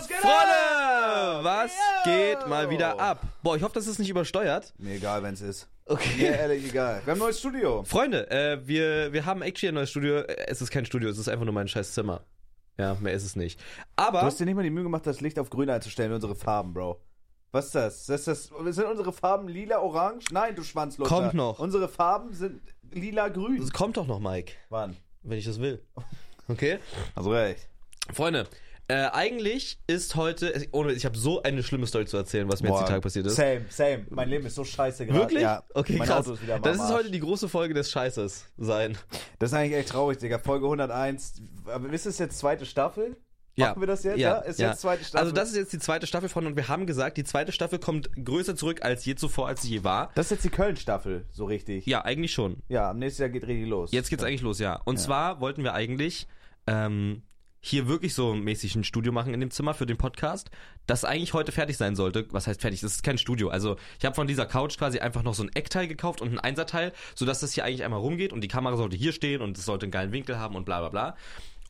Was geht Freunde, was Yo! geht mal wieder ab? Boah, ich hoffe, das ist nicht übersteuert. Mir egal, wenn's ist. Okay. Mir ehrlich egal. Wir haben ein neues Studio. Freunde, äh, wir, wir haben actually ein neues Studio. Äh, Es ist kein Studio, es ist einfach nur mein scheiß Zimmer. Ja, mehr ist es nicht. Du Aber, hast dir nicht mal die Mühe gemacht, das Licht auf grün einzustellen, unsere Farben, Bro. Was ist das? das, ist das sind unsere Farben lila, orange? Nein, du Schwanzlutscher. Kommt noch. Unsere Farben sind lila, grün. es kommt doch noch, Mike, Wann? wenn ich das will. Okay? Also recht. Freunde, äh, eigentlich ist heute, ohne, ich habe so eine schlimme Story zu erzählen, was mir jetzt Boah, die Tage passiert ist. Same, same. Mein Leben ist so scheiße gerade. Wirklich? Ja. Okay, mein krass. Auto ist wieder am das ist Arsch. heute die große Folge des Scheißes sein. Das ist eigentlich echt traurig, Digga. Folge 101. Aber ist das jetzt zweite Staffel? Machen wir das jetzt? Ja. Ist jetzt zweite Staffel? Also das ist jetzt die zweite Staffel von und wir haben gesagt, die zweite Staffel kommt größer zurück als je zuvor, als sie je war. Das ist jetzt die Köln-Staffel, so richtig. Ja, eigentlich schon. Ja, am nächsten Jahr geht richtig los. Jetzt geht's eigentlich los, ja. Und zwar wollten wir eigentlich ähm, hier wirklich so mäßig ein Studio machen in dem Zimmer für den Podcast, das eigentlich heute fertig sein sollte. Was heißt fertig? Das ist kein Studio. Also ich habe von dieser Couch quasi einfach noch so ein Eckteil gekauft und ein Einserteil, sodass das hier eigentlich einmal rumgeht und die Kamera sollte hier stehen und es sollte einen geilen Winkel haben und bla bla bla.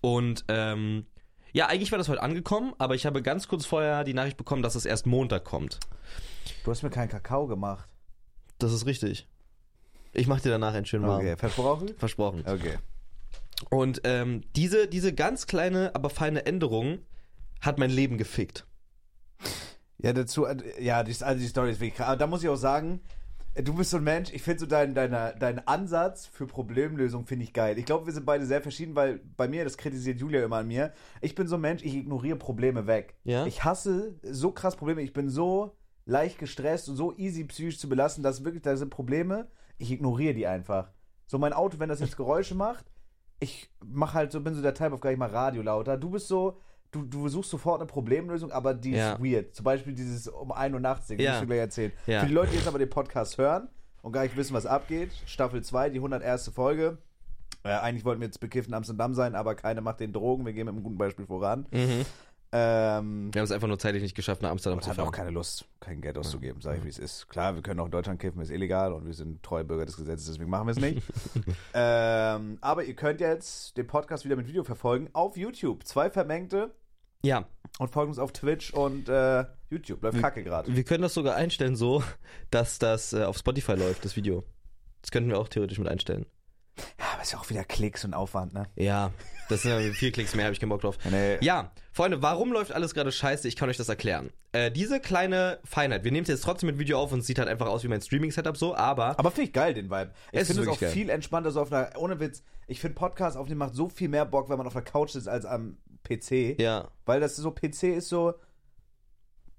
Und ähm, ja, eigentlich war das heute angekommen, aber ich habe ganz kurz vorher die Nachricht bekommen, dass es erst Montag kommt. Du hast mir keinen Kakao gemacht. Das ist richtig. Ich mache dir danach einen schönen warm. Okay, versprochen? Versprochen. Okay. Und ähm, diese, diese ganz kleine, aber feine Änderung hat mein Leben gefickt. Ja, dazu, äh, ja, die, also die Story ist wirklich krass. Aber da muss ich auch sagen, äh, du bist so ein Mensch, ich finde so deinen deine, deinen Ansatz für Problemlösung finde ich geil. Ich glaube, wir sind beide sehr verschieden, weil bei mir, das kritisiert Julia immer an mir, ich bin so ein Mensch, ich ignoriere Probleme weg. Ja? Ich hasse so krass Probleme, ich bin so leicht gestresst und so easy psychisch zu belassen, dass wirklich, da sind Probleme, ich ignoriere die einfach. So mein Auto, wenn das jetzt Geräusche macht, ich mach halt so, bin so der Type auf gar nicht mal Radio lauter. Du bist so, du, du suchst sofort eine Problemlösung, aber die Ja. ist weird. Zum Beispiel dieses um 1 Uhr nachts, Ding, Ja. muss ich dir gleich erzählen. Ja. Für die Leute, die jetzt aber den Podcast hören und gar nicht wissen, was abgeht, Staffel 2, die 101. Folge. Äh, eigentlich wollten wir jetzt bekifft in Amsterdam sein, aber keine macht den Drogen. Wir gehen mit einem guten Beispiel voran. Mhm. Ähm, Wir haben es einfach nur zeitlich nicht geschafft, nach Amsterdam zu hat auch fahren. keine Lust, kein Geld auszugeben, sage ich, wie es ist. Klar, wir können auch in Deutschland kiffen, ist illegal und wir sind treue Bürger des Gesetzes, deswegen machen wir es nicht. ähm, aber ihr könnt jetzt den Podcast wieder mit Video verfolgen auf YouTube. Zwei Vermengte Ja, und folgen uns auf Twitch und äh, YouTube. Läuft kacke gerade. wir können das sogar einstellen so, dass das äh, auf Spotify läuft, das Video. Das könnten wir auch theoretisch mit einstellen. Aber ist ja auch wieder Klicks und Aufwand, ne? Ja, das sind ja vier Klicks mehr, habe ich keinen Bock drauf. Nee. Ja, Freunde, warum läuft alles gerade scheiße? Ich kann euch das erklären. Äh, diese kleine Feinheit, wir nehmen es jetzt trotzdem mit Video auf und es sieht halt einfach aus wie mein Streaming-Setup so, aber Aber finde ich geil, den Vibe. Ich Es ist finde es auch geil. viel entspannter so auf einer, ohne Witz, ich finde Podcast aufnehmen macht so viel mehr Bock, wenn man auf der Couch sitzt, als am PC. ja, Weil das so, PC ist so,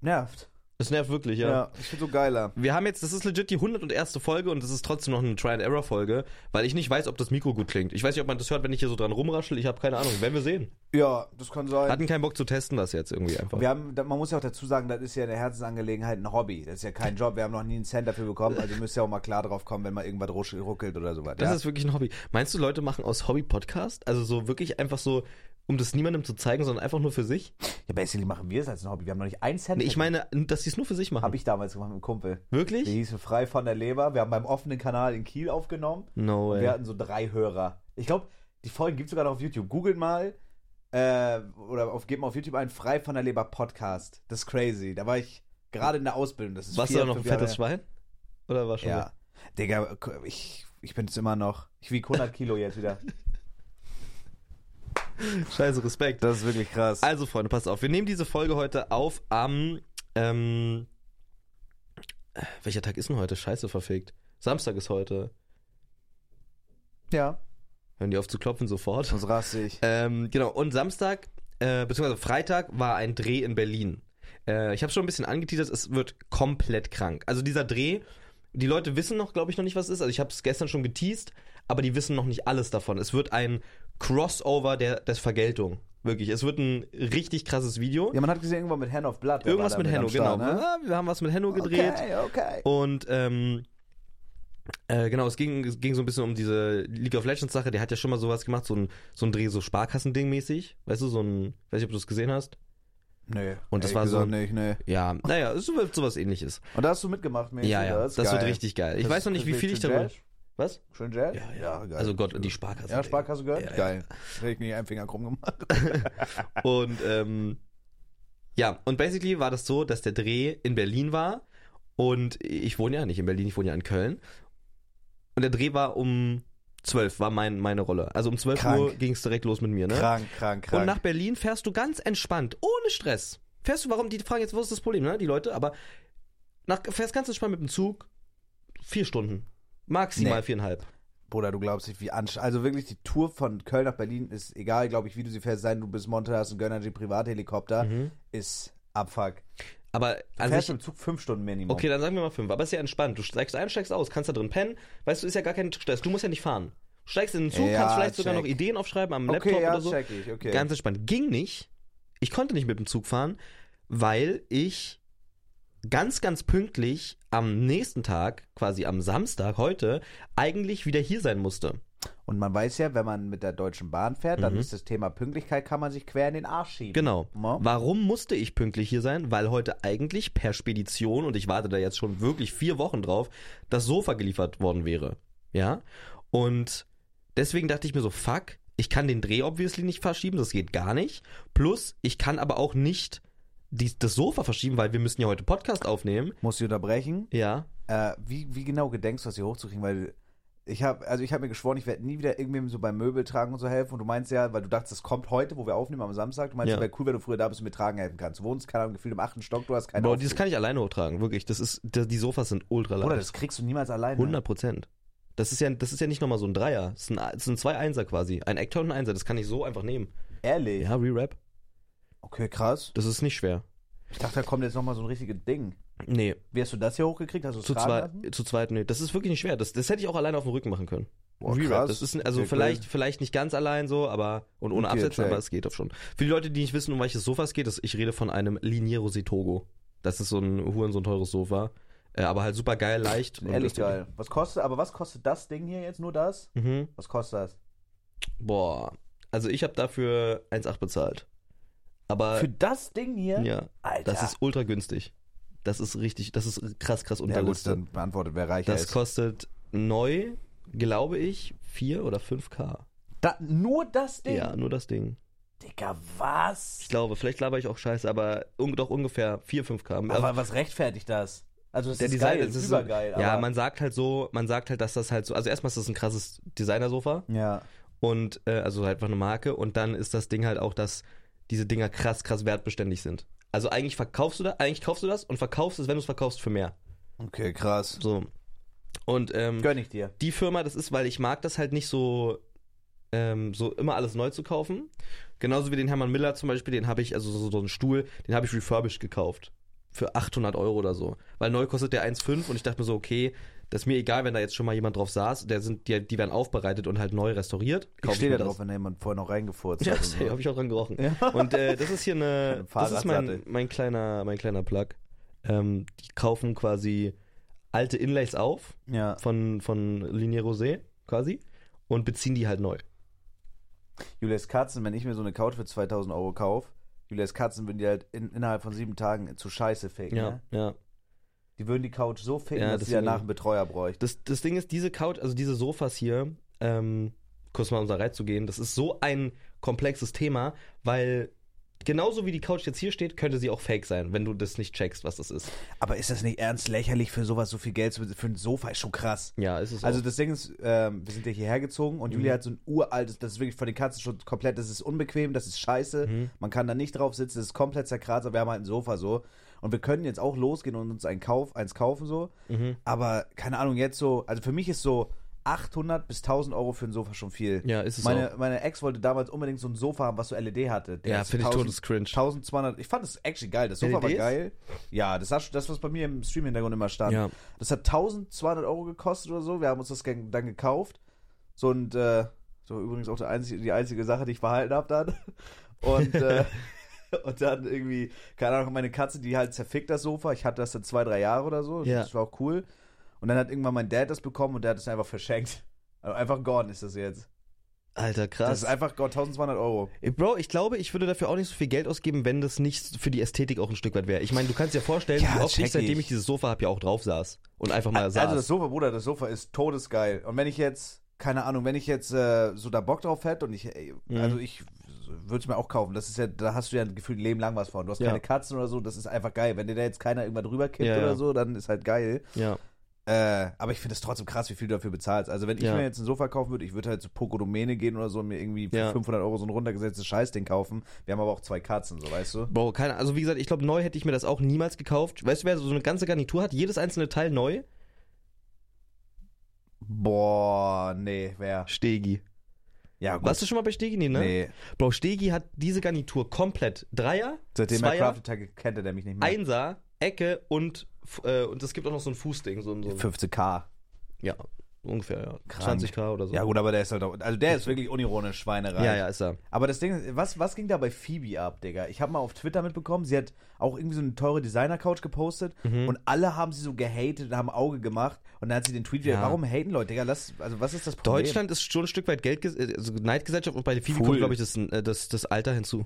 nervt. Es nervt wirklich, Ja, ja. ich finde so geiler. Wir haben jetzt, das ist legit die 101. Folge und das ist trotzdem noch eine Try-and-Error-Folge, weil ich nicht weiß, ob das Mikro gut klingt. Ich weiß nicht, ob man das hört, wenn ich hier so dran rumraschel. Ich habe keine Ahnung. Werden wir sehen. Ja, das kann sein. Hatten keinen Bock zu testen, das jetzt irgendwie einfach. wir haben, man muss ja auch dazu sagen, das ist ja eine Herzensangelegenheit, ein Hobby. Das ist ja kein Job. Wir haben noch nie einen Cent dafür bekommen. Also müsst ihr auch mal klar drauf kommen, wenn mal irgendwas ruckelt oder sowas. Das ja? ist wirklich ein Hobby. Meinst du, Leute machen aus Hobby Podcast? Also so wirklich einfach so, um das niemandem zu zeigen, sondern einfach nur für sich? ja, basically machen wir es als ein Hobby. Wir haben noch nicht einen Cent. Nee, ich meine, dass sie es nur für sich machen. Habe ich damals gemacht mit einem Kumpel. Wirklich? hieß Frei von der Leber. Wir haben beim offenen Kanal in Kiel aufgenommen. No way. Wir hatten so drei Hörer. Ich glaube, die Folgen gibt es sogar noch auf YouTube. Googelt mal äh, oder auf, gebt mal auf YouTube ein Frei von der Leber Podcast. Das ist crazy. Da war ich gerade in der Ausbildung. Das ist Warst du vier, da noch ein fettes. Schwein? Oder war schon? Ja. Digga, ich, ich bin jetzt immer noch. Ich wiege 100 Kilo jetzt wieder. Scheiße, Respekt. Das ist wirklich krass. Also, Freunde, passt auf. Wir nehmen diese Folge heute auf am. Ähm, äh, welcher Tag ist denn heute? Scheiße, verfickt. Samstag ist heute. Ja, Hören die auf zu klopfen sofort. sonst raste ich. Ähm, genau, und Samstag, äh, beziehungsweise Freitag war ein Dreh in Berlin. Äh, ich habe schon ein bisschen angeteasert, es wird komplett krank. Also dieser Dreh, die Leute wissen noch, glaube ich, noch nicht, was es ist. Also ich habe es gestern schon geteased, aber die wissen noch nicht alles davon. Es wird ein Crossover der, der Vergeltung. Wirklich, es wird ein richtig krasses Video. Ja, man hat gesehen, irgendwann mit Hand of Blood. Irgendwas mit Start, genau. Ne? Ja, wir haben was mit Henno gedreht. Okay, okay. Und ähm, äh, genau, es ging, es ging so ein bisschen um diese League of Legends Sache. Der hat ja schon mal sowas gemacht, so ein, so ein Dreh, so Sparkassending mäßig. Weißt du, so ein, weiß nicht, ob du es gesehen hast. Nee. Und das war so- Nicht, nee. Ja, naja, wird sowas ähnliches. Und da hast du mitgemacht, mäßig, Ja, ja, das, ist wird richtig geil. Ich Das- weiß noch nicht, das wie viel ich darüber. Was? Schön Jazz? Ja, ja. geil. Also Gott, die Sparkasse. Ja, Sparkasse gehört? Ja, ja. geil. Hätte ich nicht einen Finger krumm gemacht. Und ähm, Ja, und basically war das so, dass der Dreh in Berlin war und ich wohne ja nicht in Berlin, ich wohne ja in Köln. Und der Dreh war um 12, war mein, meine Rolle. Also um 12 Krank. Uhr ging es direkt los mit mir, ne? Krank, krank, krank. Und nach Berlin fährst du ganz entspannt, ohne Stress. Fährst du, warum, die fragen jetzt, was ist das Problem, ne, die Leute, aber nach, fährst ganz entspannt mit dem Zug, vier Stunden. Maximal Nee. viereinhalb. Bruder, du glaubst nicht, wie anstrengend. Also wirklich, die Tour von Köln nach Berlin ist egal, glaube ich, wie du sie fährst, sein du bis Monte hast einen Gönnergy Privathelikopter, Mhm. ist Abfuck. Aber Du fährst sich, dem Zug fünf Stunden Minimum. okay, dann sagen wir mal fünf, aber ist ja entspannt. Du steigst ein, steigst aus, kannst da drin pennen, weißt du, ist ja gar kein Stress, du musst ja nicht fahren. Du steigst in den Zug, Ja, kannst vielleicht sogar check. noch Ideen aufschreiben am Laptop okay, ja, oder so. check ich, okay. Ganz entspannt. Ging nicht. Ich konnte nicht mit dem Zug fahren, weil ich ganz, ganz pünktlich am nächsten Tag, quasi am Samstag heute, eigentlich wieder hier sein musste. Und man weiß ja, wenn man mit der Deutschen Bahn fährt, dann Mhm. ist das Thema Pünktlichkeit, kann man sich quer in den Arsch schieben. Genau. Ja. Warum musste ich pünktlich hier sein? Weil heute eigentlich per Spedition, und ich warte da jetzt schon wirklich vier Wochen drauf, das Sofa geliefert worden wäre. Ja? Und deswegen dachte ich mir so, fuck, ich kann den Dreh obviously nicht verschieben, das geht gar nicht. Plus, ich kann aber auch nicht die, das Sofa verschieben, weil wir müssen ja heute Podcast aufnehmen. Muss ich unterbrechen? Ja. Äh, wie, wie genau gedenkst du, das hier hochzukriegen? Weil ich habe, also ich habe mir geschworen, ich werde nie wieder irgendwem so beim Möbeltragen und so helfen. Und du meinst ja, weil du dachtest, das kommt heute, wo wir aufnehmen am Samstag. Du meinst, Ja. es wäre cool, wenn du früher da bist und mir tragen helfen kannst. Du wohnst, keine Ahnung, gefühlt im achten Stock, du hast keine Aufzug. dieses kann ich alleine hochtragen, wirklich. Das ist, die die Sofas sind ultra Oder leicht. das kriegst du niemals alleine. 100 Prozent. Das ist ja, das ist ja nicht nochmal so ein Dreier. Das sind, das sind zwei Einser quasi. Ein Ektor und ein Einser. Das kann ich so einfach nehmen. Ehrlich? Ja, Re-Rap. Okay, krass. Das ist nicht schwer. Ich dachte, da kommt jetzt nochmal so ein richtiges Ding. Nee, Wie hast du das hier hochgekriegt? Hast du es zu, zwei, zu zweit, nee. Das ist wirklich nicht schwer. Das, das hätte ich auch alleine auf dem Rücken machen können. Boah, krass. Das ist, also Okay, vielleicht, cool. vielleicht nicht ganz allein so, aber, und ohne Okay, Absetzen, aber es geht doch schon. Für die Leute, die nicht wissen, um welches Sofa es geht, das, ich rede von einem Liniero Setogo. Das ist so ein Huren, so ein teures Sofa. Äh, aber halt super geil, leicht. und Ehrlich geil. Was kostet, aber was kostet das Ding hier jetzt? Nur das? Mhm. Was kostet das? Boah. Also ich habe dafür 1,8 bezahlt. Aber Für das Ding hier? ja, Alter. das ist ultra günstig. Das ist richtig, das ist krass, krass ja, unter gut, dann beantwortet, wer reicher Das ist. kostet neu, glaube ich, 4 oder 5k. Da, nur das Ding? Ja, nur das Ding. Digga, was? Ich glaube, vielleicht laber ich auch scheiße, aber un doch ungefähr 4, 5k. aber was rechtfertigt das? Also, das der ist Design, geil, das ist so, übergeil. ja, aber- man sagt halt so, man sagt halt, dass das halt so, also erstmal ist das ein krasses Designersofa Ja. und äh, also halt einfach eine Marke und dann ist das Ding halt auch, dass diese Dinger krass, krass wertbeständig sind. Also eigentlich verkaufst du das, eigentlich kaufst du das und verkaufst es, wenn du es verkaufst, für mehr. Okay, krass. So. Und ähm, Gönn ich dir. die Firma, das ist, weil ich mag das halt nicht so, ähm, so immer alles neu zu kaufen. Genauso wie den Hermann Miller zum Beispiel, den habe ich, also so, so einen Stuhl, den habe ich refurbished gekauft. Für 800 Euro oder so. Weil neu kostet der 1,5 und ich dachte mir so, okay, das ist mir egal, wenn da jetzt schon mal jemand drauf saß. Der sind, die, die werden aufbereitet und halt neu restauriert. Ich Kauf stehe mir da drauf, wenn da jemand vorher noch reingefurzt Ja, hat. safe, so. habe ich auch dran gerochen. Ja. Und äh, das ist hier eine, das ist mein, mein kleiner, mein kleiner Plug. Ähm, die kaufen quasi alte Inlays auf ja. von, von Linie Rosé quasi und beziehen die halt neu. Julius Katzen, wenn ich mir so eine Couch für 2000 Euro kaufe, Julius Katzen würden die halt in, innerhalb von sieben Tagen zu Scheiße ficken. Ja, Ne? ja. Die würden die Couch so ficken, Ja, dass sie danach einen Betreuer bräuchten. Das, das Ding ist, diese Couch, also diese Sofas hier, ähm, kurz mal um da reinzugehen, das ist so ein komplexes Thema, weil genauso wie die Couch jetzt hier steht, könnte sie auch fake sein, wenn du das nicht checkst, was das ist. Aber ist das nicht ernst lächerlich für sowas, so viel Geld zu für ein Sofa? Ist schon krass. Ja, ist es Also auch. das Ding ist, ähm, wir sind ja hierher gezogen und Mhm. Julia hat so ein uraltes, das ist wirklich von den Katzen schon komplett, das ist unbequem, das ist scheiße, Mhm. man kann da nicht drauf sitzen, das ist komplett zerkratzt, aber wir haben halt ein Sofa so. Und wir können jetzt auch losgehen und uns ein Kauf, eins kaufen so, Mhm. aber keine Ahnung, jetzt so, also für mich ist so 800 bis 1000 Euro für ein Sofa schon viel. Ja, ist es meine, auch. meine Ex wollte damals unbedingt so ein Sofa haben, was so LED hatte. Der Ja, finde ich 1000 todes cringe. 1200, ich fand das actually geil, das Sofa war LEDs? geil. Ja, das, hat, das was bei mir im Stream-Hintergrund immer stand. Ja. Das hat 1200 Euro gekostet oder so. Wir haben uns das dann gekauft. So und äh, so übrigens auch die einzige, die einzige Sache, die ich verhalten habe dann. Und, äh, und dann irgendwie, keine Ahnung, meine Katze, die halt zerfickt das Sofa. Ich hatte das dann zwei, drei Jahre oder so. Ja. Das war auch cool. Und dann hat irgendwann mein Dad das bekommen und der hat es einfach verschenkt. Also einfach gone ist das jetzt. Alter, krass. Das ist einfach gone, 1200 Euro. Bro, ich glaube, ich würde dafür auch nicht so viel Geld ausgeben, wenn das nicht für die Ästhetik auch ein Stück weit wäre. Ich meine, du kannst dir vorstellen, Ja, wie oft ich, seitdem ich. dieses Sofa habe, ja auch drauf saß. Und einfach mal saß. Also das Sofa, Bruder, das Sofa ist todesgeil. Und wenn ich jetzt, keine Ahnung, wenn ich jetzt äh, so da Bock drauf hätte und ich, ey, Mhm. also ich würde es mir auch kaufen. Das ist ja, da hast du ja gefühlt ein Leben lang was von. Du hast Ja. keine Katzen oder so, das ist einfach geil. Wenn dir da jetzt keiner irgendwann drüber kippt Ja, ja. oder so, dann ist halt geil. Ja. Äh, aber ich finde es trotzdem krass, wie viel du dafür bezahlst. Also wenn ich Ja. mir jetzt ein Sofa kaufen würde, ich würde halt zu Poco Domäne gehen oder so und mir irgendwie für Ja. 500 Euro so ein runtergesetztes Scheißding kaufen. Wir haben aber auch zwei Katzen, so weißt du. Bro, keine Also wie gesagt, ich glaube, neu hätte ich mir das auch niemals gekauft. Weißt du, wer so eine ganze Garnitur hat? Jedes einzelne Teil neu? Boah, nee, wer? Stegi. Ja, gut. Warst du schon mal bei Stegi? Nee, ne? Nee. Bro, Stegi hat diese Garnitur komplett Dreier, Seitdem er Crafted Tag kennt er mich nicht mehr. Einser, Ecke und, äh, und es gibt auch noch so ein Fußding. So, so, ein- 15k. ja, ungefähr, ja. Krank. 20k oder so. Ja gut, aber der ist halt auch, also der ist wirklich unironisch Schweinerei. ja, ja, ist er. Aber das Ding ist, was, was ging da bei Phoebe ab, Digga? Ich habe mal auf Twitter mitbekommen, sie hat auch irgendwie so eine teure Designer-Couch gepostet Mhm. und alle haben sie so gehatet und haben Auge gemacht und dann hat sie den Tweet wieder, Ja. warum haten Leute, Digga? Lass, also was ist das Problem? Deutschland ist schon ein Stück weit Geld, also Neidgesellschaft und bei Phoebe Cool. kommt, glaube ich, das, äh, das, das Alter hinzu.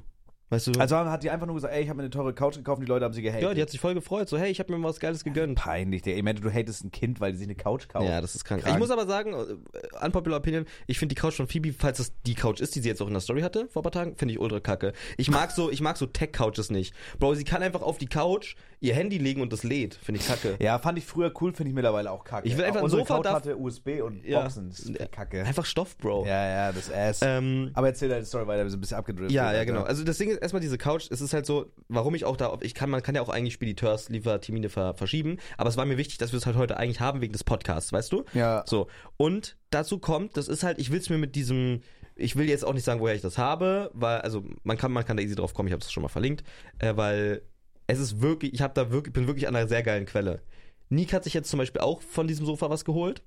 Weißt du? Also hat die einfach nur gesagt, ey, ich habe mir eine teure Couch gekauft und die Leute haben sie gehatet. ja, die hat sich voll gefreut. So, hey, ich habe mir mal was Geiles gegönnt. Peinlich, Digga. Ich meine, du hatest ein Kind, weil die sich eine Couch kauft. Ja, das ist krank. Ich muss aber sagen, äh, unpopular opinion, ich finde die Couch von Phoebe, falls das die Couch ist, die sie jetzt auch in der Story hatte vor ein paar Tagen, finde ich ultra kacke. Ich mag so, ich mag so Tech-Couches nicht. Bro, sie kann einfach auf die Couch ihr Handy legen und das lädt. Finde ich kacke. Ja, fand ich früher cool, finde ich mittlerweile auch kacke. Ich will einfach ein Sofa Couch darf- hatte USB und Ja. Boxen. Das ist kacke. Einfach Stoff, Bro. Ja, ja, das Ass. Ähm, aber erzähl deine Story weiter, wir sind ein bisschen abgedriftet. Ja, ja, genau. Also das Ding ist erstmal diese Couch, es ist halt so, warum ich auch da, ich kann, man kann ja auch eigentlich Spediteurs, Liefertermine ver, verschieben, aber es war mir wichtig, dass wir es halt heute eigentlich haben wegen des Podcasts, weißt du? Ja. So. Und dazu kommt, das ist halt, ich will es mir mit diesem, ich will jetzt auch nicht sagen, woher ich das habe, weil, also man kann, man kann da easy drauf kommen, ich habe es schon mal verlinkt, äh, weil es ist wirklich, ich habe da wirklich, bin wirklich an einer sehr geilen Quelle. Nick hat sich jetzt zum Beispiel auch von diesem Sofa was geholt.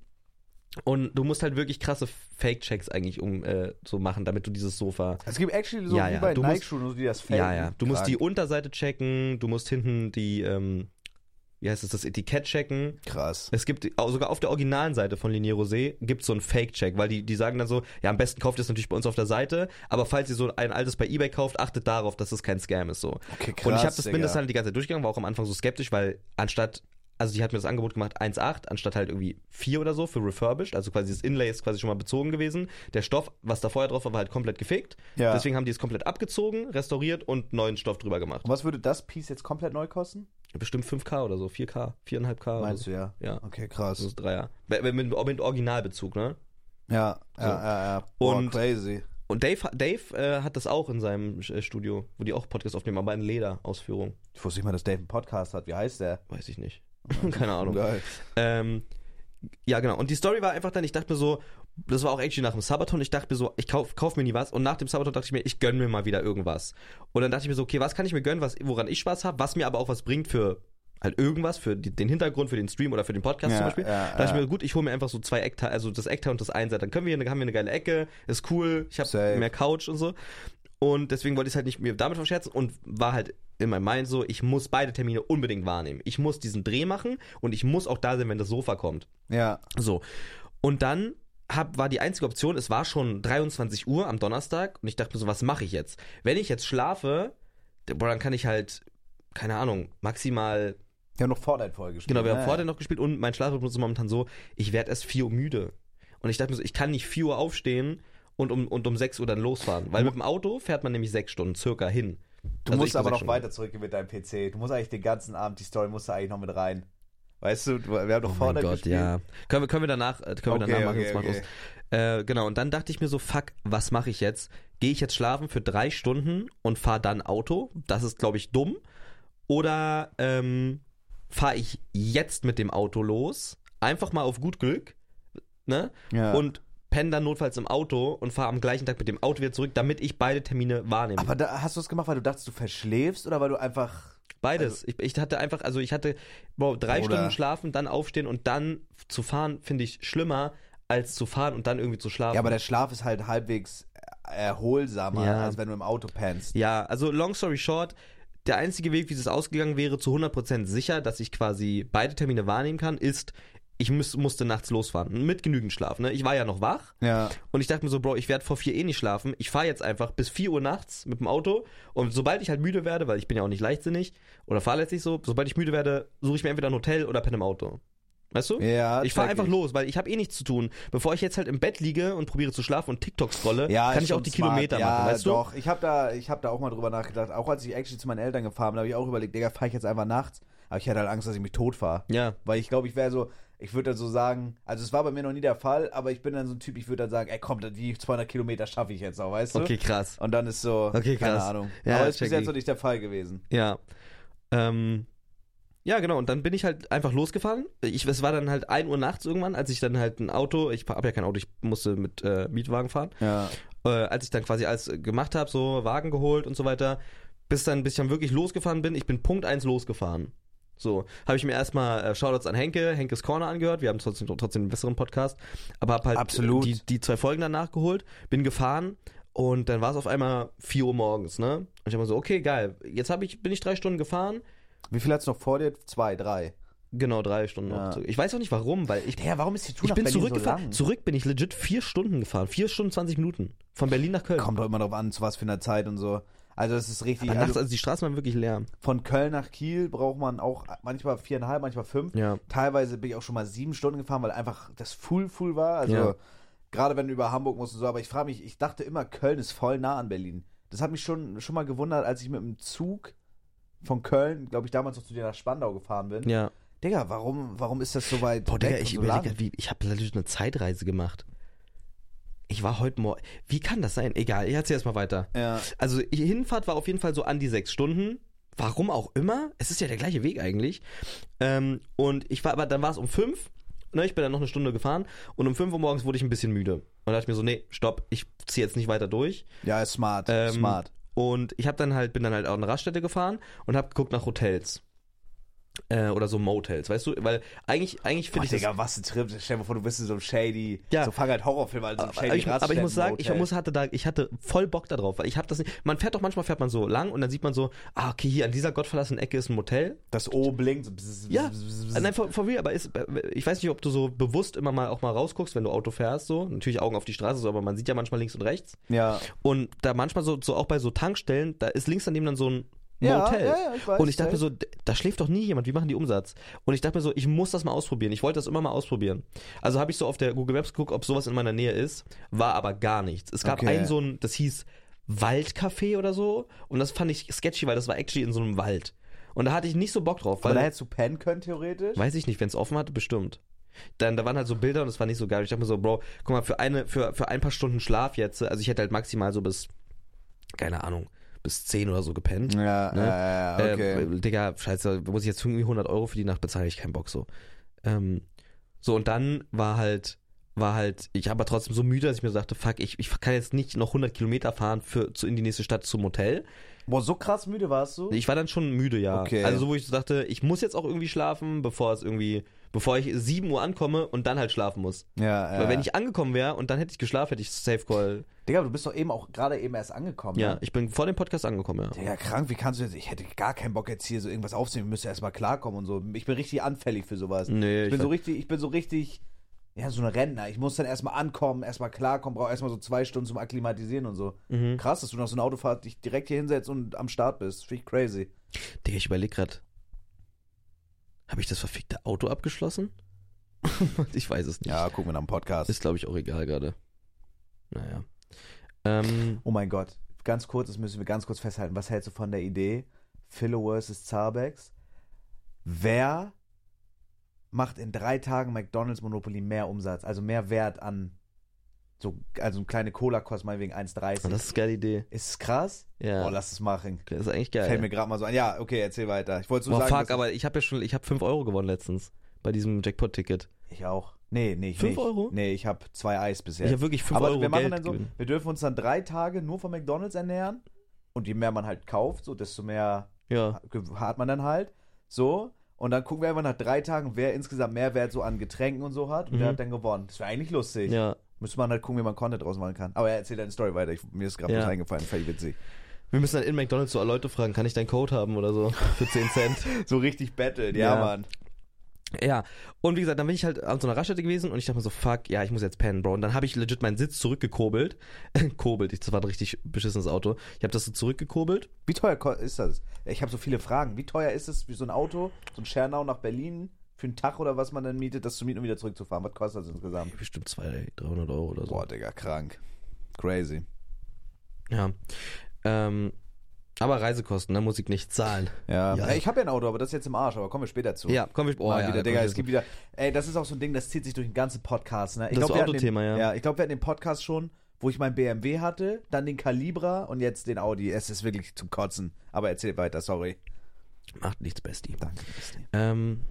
Und du musst halt wirklich krasse Fake-Checks eigentlich um äh, so machen, damit du dieses Sofa Es gibt actually so Ja, wie ja, bei du musst- Nike-Schuhen, die das faken. ja, ja. Du musst die. Unterseite checken, du musst hinten die, ähm, wie heißt es, das Etikett checken. Krass. Es gibt auch sogar auf der originalen Seite von Linier Rosé gibt so einen Fake-Check, weil die, die sagen dann so, ja, am besten kauft ihr es natürlich bei uns auf der Seite, aber falls ihr so ein altes bei Ebay kauft, achtet darauf, dass es kein Scam ist so. Okay, krass, Und ich habe das bin Digga. das halt die ganze Zeit durchgegangen, war auch am Anfang so skeptisch, weil anstatt also die hat mir das Angebot gemacht 1,8 anstatt halt irgendwie 4 oder so für refurbished, also quasi das Inlay ist quasi schon mal bezogen gewesen. Der Stoff, was da vorher drauf war, war halt komplett gefickt. Ja. Deswegen haben die es komplett abgezogen, restauriert und neuen Stoff drüber gemacht. Und was würde das Piece jetzt komplett neu kosten? Bestimmt 5K oder so, 4K, 4,5K. Meinst oder du ja? so. Ja. Okay, Das krass. ist Dreier. Mit, mit, mit Originalbezug, ne? Ja, ja, So. ja, ja. Boah, Und- crazy. Und Dave, Dave äh, hat das auch in seinem äh, Studio, wo die auch Podcasts aufnehmen, aber in Leder-Ausführung. Ich wusste nicht mal, dass Dave einen Podcast hat. Wie heißt der? Weiß ich nicht. Keine Ahnung. Geil. Ähm, ja, genau. Und die Story war einfach dann, ich dachte mir so, das war auch actually nach dem Sabaton, ich dachte mir so, ich kauf, kauf mir nie was. Und nach dem Sabaton dachte ich mir, ich gönn mir mal wieder irgendwas. Und dann dachte ich mir so, okay, was kann ich mir gönnen, was, woran ich Spaß habe, was mir aber auch was bringt für halt irgendwas, für die, den Hintergrund, für den Stream oder für den Podcast Ja, zum Beispiel. ja, da dachte ich ja. mir, gut, ich hole mir einfach so zwei Eckteile, also das Eckteil und das Einser. Dann können wir, hier- haben wir eine geile Ecke, ist cool, ich habe mehr Couch und so. Und deswegen wollte ich es halt nicht mir damit verscherzen und war halt in meinem Mind so, ich muss beide Termine unbedingt wahrnehmen. Ich muss diesen Dreh machen und ich muss auch da sein, wenn das Sofa kommt. Ja. So. Und dann hab, war die einzige Option, es war schon 23 Uhr am Donnerstag und ich dachte mir so, was mache ich jetzt? Wenn ich jetzt schlafe, boah, dann kann ich halt, keine Ahnung, maximal, Wir haben noch Fortnite-Folge gespielt. genau, wir haben ne? vorher noch gespielt und mein Schlafrhythmus ist momentan so, ich werde erst 4 Uhr müde. Und ich dachte mir so, ich kann nicht 4 Uhr aufstehen und um, und um 6 Uhr dann losfahren. Weil mit dem Auto fährt man nämlich 6 Stunden circa hin. Du Also musst aber noch Stunden. weiter zurückgehen mit deinem PC. Du musst eigentlich den ganzen Abend, die Story musst du eigentlich noch mit rein. Weißt du, wir haben doch Oh Fortnite Gott, gespielt. ja. Können wir, können wir danach, äh, können wir Okay, danach machen, okay, okay. Äh, genau, und dann dachte ich mir so, fuck, was mache ich jetzt? Gehe ich jetzt schlafen für drei Stunden und fahre dann Auto? Das ist, glaube ich, dumm. Oder ähm, fahre ich jetzt mit dem Auto los, einfach mal auf gut Glück, ne? Ja. Und penne dann notfalls im Auto und fahre am gleichen Tag mit dem Auto wieder zurück, damit ich beide Termine wahrnehme. aber da, hast du es gemacht, weil du dachtest, du verschläfst oder weil du einfach. Beides. ich, ich hatte einfach, also ich hatte boah, drei Oder- Stunden schlafen, dann aufstehen und dann zu fahren, finde ich schlimmer, als zu fahren und dann irgendwie zu schlafen. Ja, aber der Schlaf ist halt halbwegs erholsamer, Ja. als wenn du im Auto pennst. Ja, also long story short, der einzige Weg, wie es ausgegangen wäre, zu 100% sicher, dass ich quasi beide Termine wahrnehmen kann, ist, ich müß, musste nachts losfahren. Mit genügend Schlaf, ne? Ich war ja noch wach Ja. und ich dachte mir so, Bro, ich werde vor vier eh nicht schlafen. Ich fahre jetzt einfach bis 4 Uhr nachts mit dem Auto und sobald ich halt müde werde, weil ich bin ja auch nicht leichtsinnig oder fahrlässig so, sobald ich müde werde, suche ich mir entweder ein Hotel oder penne im Auto. Weißt du? Ja, ich fahr check einfach los, weil ich habe eh nichts zu tun. Bevor ich jetzt halt im Bett liege und probiere zu schlafen und TikTok scrolle, Ja, kann ich auch die smart. Kilometer ja, machen, weißt du? doch. Ich habe da, ich hab da auch mal drüber nachgedacht. Auch als ich actually zu meinen Eltern gefahren bin, habe ich auch überlegt, Digga, fahre ich jetzt einfach nachts. Aber ich hatte halt Angst, dass ich mich tot fahre. Ja. Weil ich glaube, ich wäre so, ich würde dann so sagen, also es war bei mir noch nie der Fall, aber ich bin dann so ein Typ, ich würde dann sagen, ey komm, die 200 Kilometer schaffe ich jetzt auch, weißt du? Okay, krass. Und dann ist so, Okay, keine krass. Ahnung. Ja, aber ist bis jetzt noch nicht der Fall gewesen. Ja. Ähm, ja, genau. Und dann bin ich halt einfach losgefahren. Ich, es war dann halt 1 Uhr nachts irgendwann, als ich dann halt ein Auto, ich habe ja kein Auto, ich musste mit äh, Mietwagen fahren. Ja. Äh, als ich dann quasi alles gemacht habe, so Wagen geholt und so weiter, bis dann, bis ich dann wirklich losgefahren bin, ich bin Punkt 1 losgefahren. So, habe ich mir erstmal äh, Shoutouts an Henke, Henkes Corner angehört. Wir haben trotzdem, trotzdem einen besseren Podcast. Aber hab halt Absolut. Die, die zwei Folgen dann nachgeholt, bin gefahren und dann war es auf einmal 4 Uhr morgens, ne? Und ich habe mir so, okay, geil, jetzt hab ich, bin ich drei Stunden gefahren. Wie viel hat's noch vor dir? Zwei, drei. Genau, drei Stunden Ja. noch. Ich weiß auch nicht warum, weil ich, Ja, warum ist die Tour ich bin Berlin zurückgefahren. so? Zurück bin ich legit vier Stunden gefahren. Vier Stunden, 20 Minuten. Von Berlin nach Köln. Kommt doch immer drauf an, zu was für einer Zeit und so. Also es ist richtig, Aber nachts, also also die Straßen waren wirklich leer. von Köln nach Kiel braucht man auch manchmal viereinhalb, manchmal fünf. Ja. Teilweise bin ich auch schon mal sieben Stunden gefahren, weil einfach das full full war. Also Ja. gerade wenn du über Hamburg musst und so, aber ich frage mich, ich dachte immer, Köln ist voll nah an Berlin. Das hat mich schon, schon mal gewundert, als ich mit dem Zug von Köln, glaube ich, damals noch zu dir nach Spandau gefahren bin. Ja. Digga, warum, warum ist das so weit Boah, Digga, ich so überlege, wie, ich habe legit eine Zeitreise gemacht. Ich war heute Morgen. Wie kann das sein? Egal, ich erzähl erstmal weiter. Ja. Also, die Hinfahrt war auf jeden Fall so an die sechs Stunden. Warum auch immer. Es ist ja der gleiche Weg eigentlich. Ähm, und ich war, aber dann war es um fünf. Ne, ich bin dann noch eine Stunde gefahren und um fünf Uhr morgens wurde ich ein bisschen müde. Und da dachte ich mir so, nee, stopp, ich ziehe jetzt nicht weiter durch. ja, ist smart, Ähm, smart. Und ich habe dann halt, bin dann halt auch an eine Raststätte gefahren und habe geguckt nach Hotels. Äh, oder so Motels, weißt du? Weil eigentlich, eigentlich finde ich das Digga, was ein Trip. Stell dir mal vor, du bist in so einem shady, Ja. so fang halt Horrorfilm, also so einem aber shady ich, aber ich muss sagen, ich muss, hatte da, ich hatte voll Bock darauf, weil ich habe das nicht. Man fährt doch manchmal fährt man so lang und dann sieht man so, ah okay, hier an dieser gottverlassenen Ecke ist ein Motel. Das O blinkt. So bzz, Ja, bzz, bzz, bzz. Äh, Nein, for, for real, aber ist, ich weiß nicht, ob du so bewusst immer mal auch mal rausguckst, wenn du Auto fährst, so. Natürlich Augen auf die Straße, so, aber man sieht ja manchmal links und rechts. Ja. Und da manchmal so, so auch bei so Tankstellen, da ist links daneben dann so ein Ja, Motel. ja, ja, ich weiß, und ich dachte mir so, da schläft doch nie jemand, wie machen die Umsatz? Und ich dachte mir so, ich muss das mal ausprobieren. Ich wollte das immer mal ausprobieren. Also habe ich so auf der Google Maps geguckt, ob sowas in meiner Nähe ist, war aber gar nichts. Es gab Okay. einen so ein, das hieß Waldcafé oder so und das fand ich sketchy, weil das war actually in so einem Wald. Und da hatte ich nicht so Bock drauf, Aber weil da hättest du pennen können, theoretisch. Weiß ich nicht, wenn es offen hatte, bestimmt. Dann, da waren halt so Bilder und es war nicht so geil. Ich dachte mir so, Bro, guck mal, für eine, für, für ein paar Stunden Schlaf jetzt, also ich hätte halt maximal so bis, keine Ahnung, bis 10 oder so gepennt. Ja, Ne? ja, ja, okay. Äh, Digga, scheiße, muss ich jetzt irgendwie 100 Euro für die Nacht bezahlen, ich keinen Bock so. Ähm, so, und dann war halt, war halt, ich aber trotzdem so müde, dass ich mir sagte, fuck, ich, ich kann jetzt nicht noch 100 Kilometer fahren für, zu, in die nächste Stadt zum Hotel. Boah, so krass müde warst du? Ich war dann schon müde, ja. Okay. Also so, wo ich so dachte, ich muss jetzt auch irgendwie schlafen, bevor es irgendwie, bevor ich 7 Uhr ankomme und dann halt schlafen muss. ja, ja. Weil wenn ich angekommen wäre und dann hätte ich geschlafen, hätte ich Safe Call. Digga, du bist doch eben auch gerade eben erst angekommen. Ja, Ne? ich bin vor dem Podcast angekommen, ja. Digga, krank, wie kannst du jetzt? Ich hätte gar keinen Bock jetzt hier so irgendwas aufzunehmen. Ich müsste erstmal klarkommen und so. Ich bin richtig anfällig für sowas. Nee, Ich bin ich so war- richtig, ich bin so richtig, ja, so ein Rentner. Ich muss dann erstmal ankommen, erstmal klarkommen, brauche erstmal so zwei Stunden zum Akklimatisieren und so. Mhm. Krass, dass du nach so einer Autofahrt dich direkt hier hinsetzt und am Start bist. Finde ich crazy. Digga, ich überlege gerade, habe ich das verfickte Auto abgeschlossen? ich weiß es nicht. Ja, gucken wir nach dem Podcast. Ist, glaube ich, auch egal gerade. Naja. Ähm, Oh mein Gott. Ganz kurz, das müssen wir ganz kurz festhalten. Was hältst du von der Idee? Philo vs. Zarbex. Wer macht in drei Tagen McDonalds Monopoly mehr Umsatz, also mehr Wert an so, also eine kleine Cola kostet meinetwegen 1,30. das ist eine geile Idee. Ist es krass? Ja. Oh, lass es machen. das ist eigentlich geil. Fällt mir gerade mal so ein. Ja, okay, erzähl weiter. Ich wollte so Boah, sagen. fuck, aber ich habe ja schon, ich habe 5 Euro gewonnen letztens. Bei diesem Jackpot-Ticket. ich auch. Nee, nee, ich Fünf nicht. Euro? Nee, ich habe zwei Eis bisher. Ich habe wirklich 5 aber Euro wir machen Geld dann so, gewinnen. wir dürfen uns dann drei Tage nur von McDonalds ernähren. Und je mehr man halt kauft, so desto mehr Ja. hat man dann halt. So. Und dann gucken wir einfach nach drei Tagen, wer insgesamt mehr Wert so an Getränken und so hat. Und Mhm. der hat dann gewonnen. Das wäre eigentlich lustig. Ja. Müsste man halt gucken, wie man Content draus machen kann. Aber er erzählt deine Story weiter. Ich, mir ist gerade Ja. was eingefallen. Völlig witzig. Wir müssen dann in McDonalds so Leute fragen, kann ich deinen Code haben oder so? Für 10 Cent. So richtig battled, ja, Ja. Mann. Ja, und wie gesagt, dann bin ich halt an so einer Raststätte gewesen und ich dachte mir so, fuck, ja, ich muss jetzt pennen, Bro. Und dann habe ich legit meinen Sitz zurückgekurbelt. Kurbelt, das war ein richtig beschissenes Auto. Ich habe das so zurückgekurbelt. Wie teuer ist das? Ich habe so viele Fragen. Wie teuer ist es, wie so ein Auto, so ein Schernau nach Berlin für einen Tag oder was man dann mietet, das zu mieten und wieder zurückzufahren. Was kostet das insgesamt? Bestimmt 200, 300 Euro oder so. Boah, Digga, krank. Crazy. Ja. Ähm, aber Reisekosten, da muss ich nicht zahlen. Ja, Ja. Ich habe ja ein Auto, aber das ist jetzt im Arsch, aber kommen wir später zu. Ja, komm, ich, oh, Mal ja, wieder, Digga, es gibt wieder. Ey, das ist auch so ein Ding, das zieht sich durch den ganzen Podcast, ne? Ich Das glaub, wir Autothema, ja. Ja, ich glaube, wir hatten den Podcast schon, wo ich mein BMW hatte, dann den Calibra und jetzt den Audi. Es ist wirklich zum Kotzen. Aber erzähl weiter, sorry. Macht nichts, Besti. Danke, Basti. Ähm,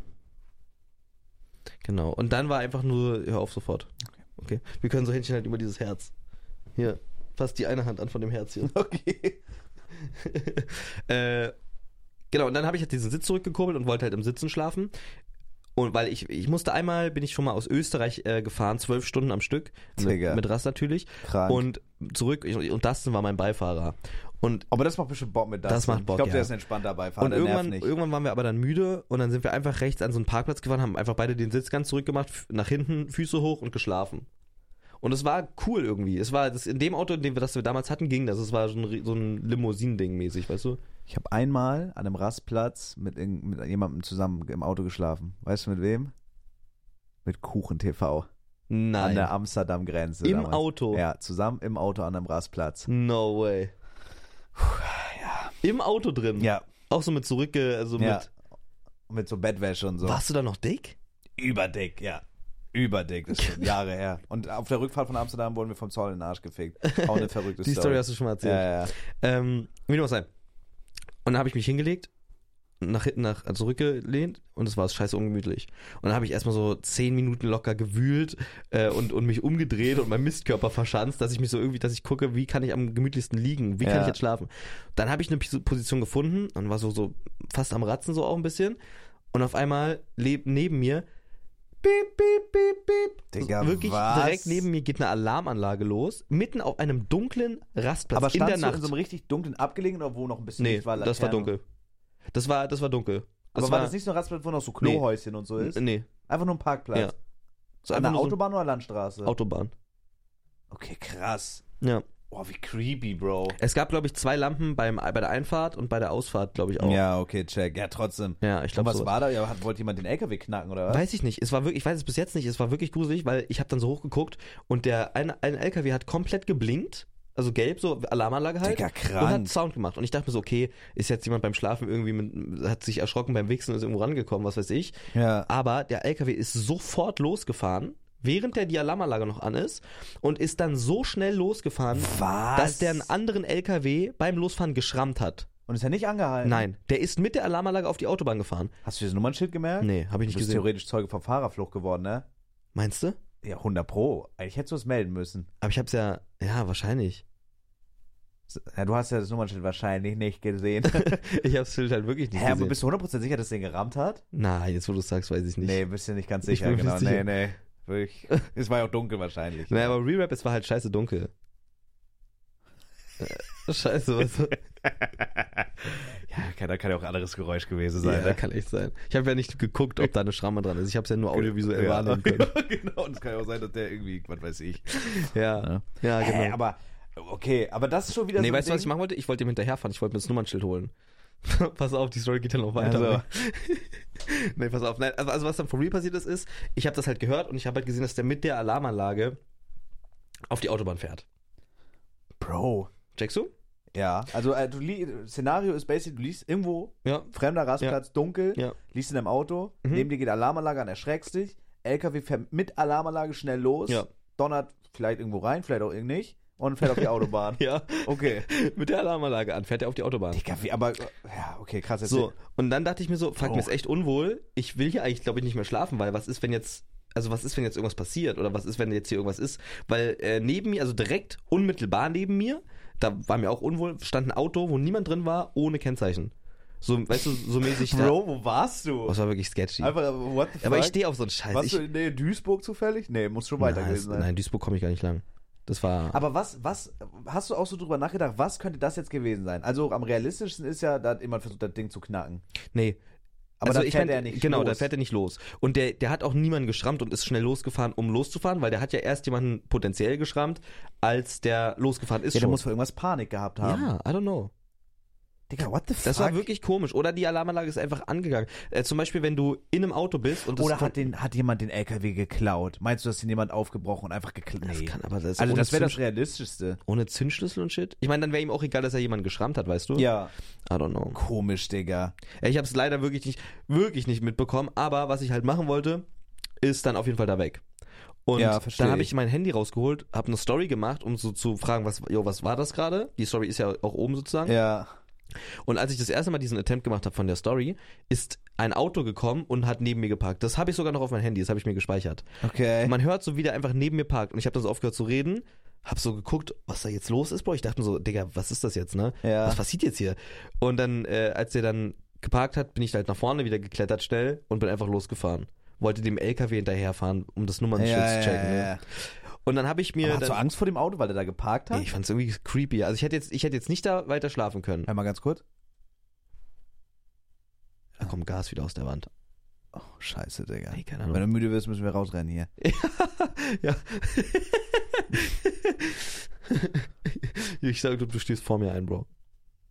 genau. Und dann war einfach nur, hör auf sofort. Okay. Wir können so Händchen halt über dieses Herz. Hier, fass die eine Hand an von dem Herz hier. Okay. äh, genau, und dann habe ich halt diesen Sitz zurückgekurbelt und wollte halt im Sitzen schlafen. Und weil ich, ich musste einmal, bin ich schon mal aus Österreich äh, gefahren, zwölf Stunden am Stück. Mit, mit Rast natürlich. Krank. Und zurück, ich, und Dustin war mein Beifahrer. Und aber das macht bestimmt Bock mit das. Das macht Bock, Ich glaube, ja. der ist ein entspannter Beifahrer, Und irgendwann, irgendwann waren wir aber dann müde und dann sind wir einfach rechts an so einen Parkplatz gefahren, haben einfach beide den Sitz ganz zurückgemacht, nach hinten, Füße hoch und geschlafen. Und es war cool irgendwie. Es war das in dem Auto, in dem wir das wir damals hatten, ging das. Es war so ein, so ein Limousinen-Ding mäßig, weißt du? Ich habe einmal an einem Rastplatz mit, mit jemandem zusammen im Auto geschlafen. Weißt du mit wem? Mit Kuchen TV. An Nein. der Amsterdam-Grenze. Im damals. Auto. Ja, zusammen im Auto an einem Rastplatz. No way. Ja. Im Auto drin. Ja. Auch so mit zurückge, also ja. mit. Mit so Bettwäsche und so. Warst du da noch dick? Überdick, ja. Überdick, das ist schon Jahre her. Und auf der Rückfahrt von Amsterdam wurden wir vom Zoll in den Arsch gefickt. Auch eine verrückte Die Story hast du schon mal erzählt. Ja, ja. Ähm, wie dem auch sei. Und dann habe ich mich hingelegt, nach hinten nach, also zurückgelehnt und es war scheiße ungemütlich. Und dann habe ich erstmal so zehn Minuten locker gewühlt äh, und, und mich umgedreht und meinen Mistkörper verschanzt, dass ich mich so irgendwie, dass ich gucke, wie kann ich am gemütlichsten liegen, wie kann Ja. ich jetzt schlafen. Dann habe ich eine Position gefunden und war so, so fast am Ratzen so auch ein bisschen. Und auf einmal lebt neben mir Piep, piep, piep, piep. Digga, Wirklich was? direkt neben mir geht eine Alarmanlage los, mitten auf einem dunklen Rastplatz Aber in der standst du Nacht. in so einem richtig dunklen abgelegenen, oder wo noch ein bisschen Nee, Licht war? das war dunkel. Das war, das war dunkel. Das Aber war das nicht so ein Rastplatz, wo noch so Klohäuschen und so ist? Nee, Einfach nur ein Parkplatz. Ja. so An der Autobahn oder Landstraße? so Autobahn. okay, krass. Ja. Boah, wie creepy, Bro. Es gab, glaube ich, zwei Lampen beim, bei der Einfahrt und bei der Ausfahrt, glaube ich, auch. Ja, okay, check. Ja, trotzdem. Ja, ich Und glaube, was war da? Ja, hat, wollte jemand den LKW knacken oder was? Weiß ich nicht. Es war wirklich, ich weiß es bis jetzt nicht. Es war wirklich gruselig, weil ich habe dann so hochgeguckt und der ein, ein LKW hat komplett geblinkt, also gelb, so Alarmanlage halt. Digga, und krank. hat Sound gemacht. Und ich dachte mir so, okay, ist jetzt jemand beim Schlafen irgendwie mit, hat sich erschrocken beim Wichsen und ist irgendwo rangekommen, was weiß ich. Ja. Aber der LKW ist sofort losgefahren, während der die Alarmanlage noch an ist und ist dann so schnell losgefahren, Was? dass der einen anderen LKW beim Losfahren geschrammt hat. Und ist er nicht angehalten? Nein, der ist mit der Alarmanlage auf die Autobahn gefahren. Hast du das Nummernschild gemerkt? Nee, habe ich Du nicht bist gesehen. theoretisch Zeuge vom Fahrerflucht geworden, ne? Meinst du? Ja, 100 Pro. Eigentlich hättest du es melden müssen. Aber ich hab's ja, ja, wahrscheinlich. Ja, du hast ja das Nummernschild wahrscheinlich nicht gesehen. ich hab's Schild halt wirklich nicht Hä, aber gesehen. bist du 100% sicher, dass der ihn gerammt hat? Na, jetzt wo du sagst, weiß ich nicht. Nee, bist du nicht ganz Ich sicher, genau. nicht sicher. Nee, nee. Wirklich. Es war ja auch dunkel wahrscheinlich. Naja, aber Re-Rap, es war halt scheiße dunkel. Äh, Scheiße, was? ja, kann, da kann ja auch anderes Geräusch gewesen sein. ja, ne? kann echt sein. Ich habe ja nicht geguckt, ob da eine Schramme dran ist. Ich habe es ja nur audiovisuell ja, wahrnehmen können. genau, und es kann ja auch sein, dass der irgendwie, was weiß ich. Ja, ja, genau. Hä, aber, okay, aber das ist schon wieder nee, so ein weißt du, was ich machen wollte? Ich wollte ihm hinterherfahren. Ich wollte mir das Nummernschild holen. pass auf, die Story geht ja noch weiter. Also. nee, pass auf. Nein, also, also was dann for real passiert ist, ist, ich habe das halt gehört und ich habe halt gesehen, dass der mit der Alarmanlage auf die Autobahn fährt. Bro. Checkst du? Ja, also äh, du Szenario ist basically, du liest irgendwo, Ja. fremder Rastplatz, dunkel, Ja. liest in deinem Auto, Mhm. neben dir geht Alarmanlage an, erschreckst dich, LKW fährt mit Alarmanlage schnell los, Ja. donnert vielleicht irgendwo rein, vielleicht auch irgendwie nicht und fährt auf die Autobahn. Ja. Okay. mit der Alarmanlage an, fährt er auf die Autobahn. Digga, wie, aber, ja, okay, krass. jetzt- So, und dann dachte ich mir so, fuck, Oh. mir ist echt unwohl. Ich will hier eigentlich, glaube ich, nicht mehr schlafen, weil was ist, wenn jetzt, also was ist, wenn jetzt irgendwas passiert? Oder was ist, wenn jetzt hier irgendwas ist? Weil äh, neben mir, also direkt unmittelbar neben mir, da war mir auch unwohl, stand ein Auto, wo niemand drin war, ohne Kennzeichen. So, weißt du, so mäßig. Bro, wo warst du? Da, das war wirklich sketchy. Einfach, äh, what the fuck? Aber ich stehe auf so einen Scheiß. Warst Ich, du in Duisburg zufällig? Nee, muss schon weiter nein, gewesen sein. nein, Duisburg komme ich gar nicht lang. Das war. Aber was, was, hast du auch so drüber nachgedacht, was könnte das jetzt gewesen sein? Also am realistischsten ist ja, da hat jemand versucht, das Ding zu knacken. nee. Aber also da ich fährt mein, er nicht Genau, los. da fährt er nicht los. Und der, der hat auch niemanden geschrammt und ist schnell losgefahren, um loszufahren, weil der hat ja erst jemanden potenziell geschrammt, als der losgefahren ist Ja, der schon. muss vor irgendwas Panik gehabt haben. Ja, I don't know. Digga, what the fuck? Das war wirklich komisch. Oder die Alarmanlage ist einfach angegangen. Äh, zum Beispiel, wenn du in einem Auto bist und das Oder hat, den, hat jemand den LKW geklaut? Meinst du, dass den jemand aufgebrochen und einfach geklaut? Das kann aber das also das wäre das Realistischste. ohne Zündschlüssel und Shit. Ich meine, dann wäre ihm auch egal, dass er jemanden geschrammt hat, weißt du? Ja. I don't know. Komisch, Digga. Ich habe es leider wirklich nicht, wirklich nicht mitbekommen. Aber was ich halt machen wollte, ist dann auf jeden Fall da weg. Und Ja, dann habe ich. mein Handy rausgeholt, habe eine Story gemacht, um so zu fragen, was, jo, was war das gerade? Die Story ist ja auch oben sozusagen. Ja. Und als ich das erste Mal diesen Attempt gemacht habe von der Story, ist ein Auto gekommen und hat neben mir geparkt. Das habe ich sogar noch auf mein Handy, das habe ich mir gespeichert. Okay. Und man hört so, wie der einfach neben mir parkt. Und ich habe dann so aufgehört zu reden, habe so geguckt, was da jetzt los ist, Bro. Ich dachte mir so, Digga, was ist das jetzt, ne? Ja. Was passiert jetzt hier? Und dann, äh, als der dann geparkt hat, bin ich halt nach vorne wieder geklettert schnell und bin einfach losgefahren. Wollte dem LKW hinterherfahren, um das Nummernschild ja, zu checken. ja, Ne? Und dann habe ich mir. Aber hast du Angst vor dem Auto, weil der da geparkt hat? Ey, ich fand es irgendwie creepy. Also ich hätte jetzt, ich hätte jetzt nicht da weiter schlafen können. Hör mal ganz kurz. Da kommt Gas wieder aus der Wand. Oh, scheiße, Digga. Ey, keine Wenn Ahnung. du müde wirst, müssen wir rausrennen hier. ja. ich sage, du, du stehst vor mir ein, Bro.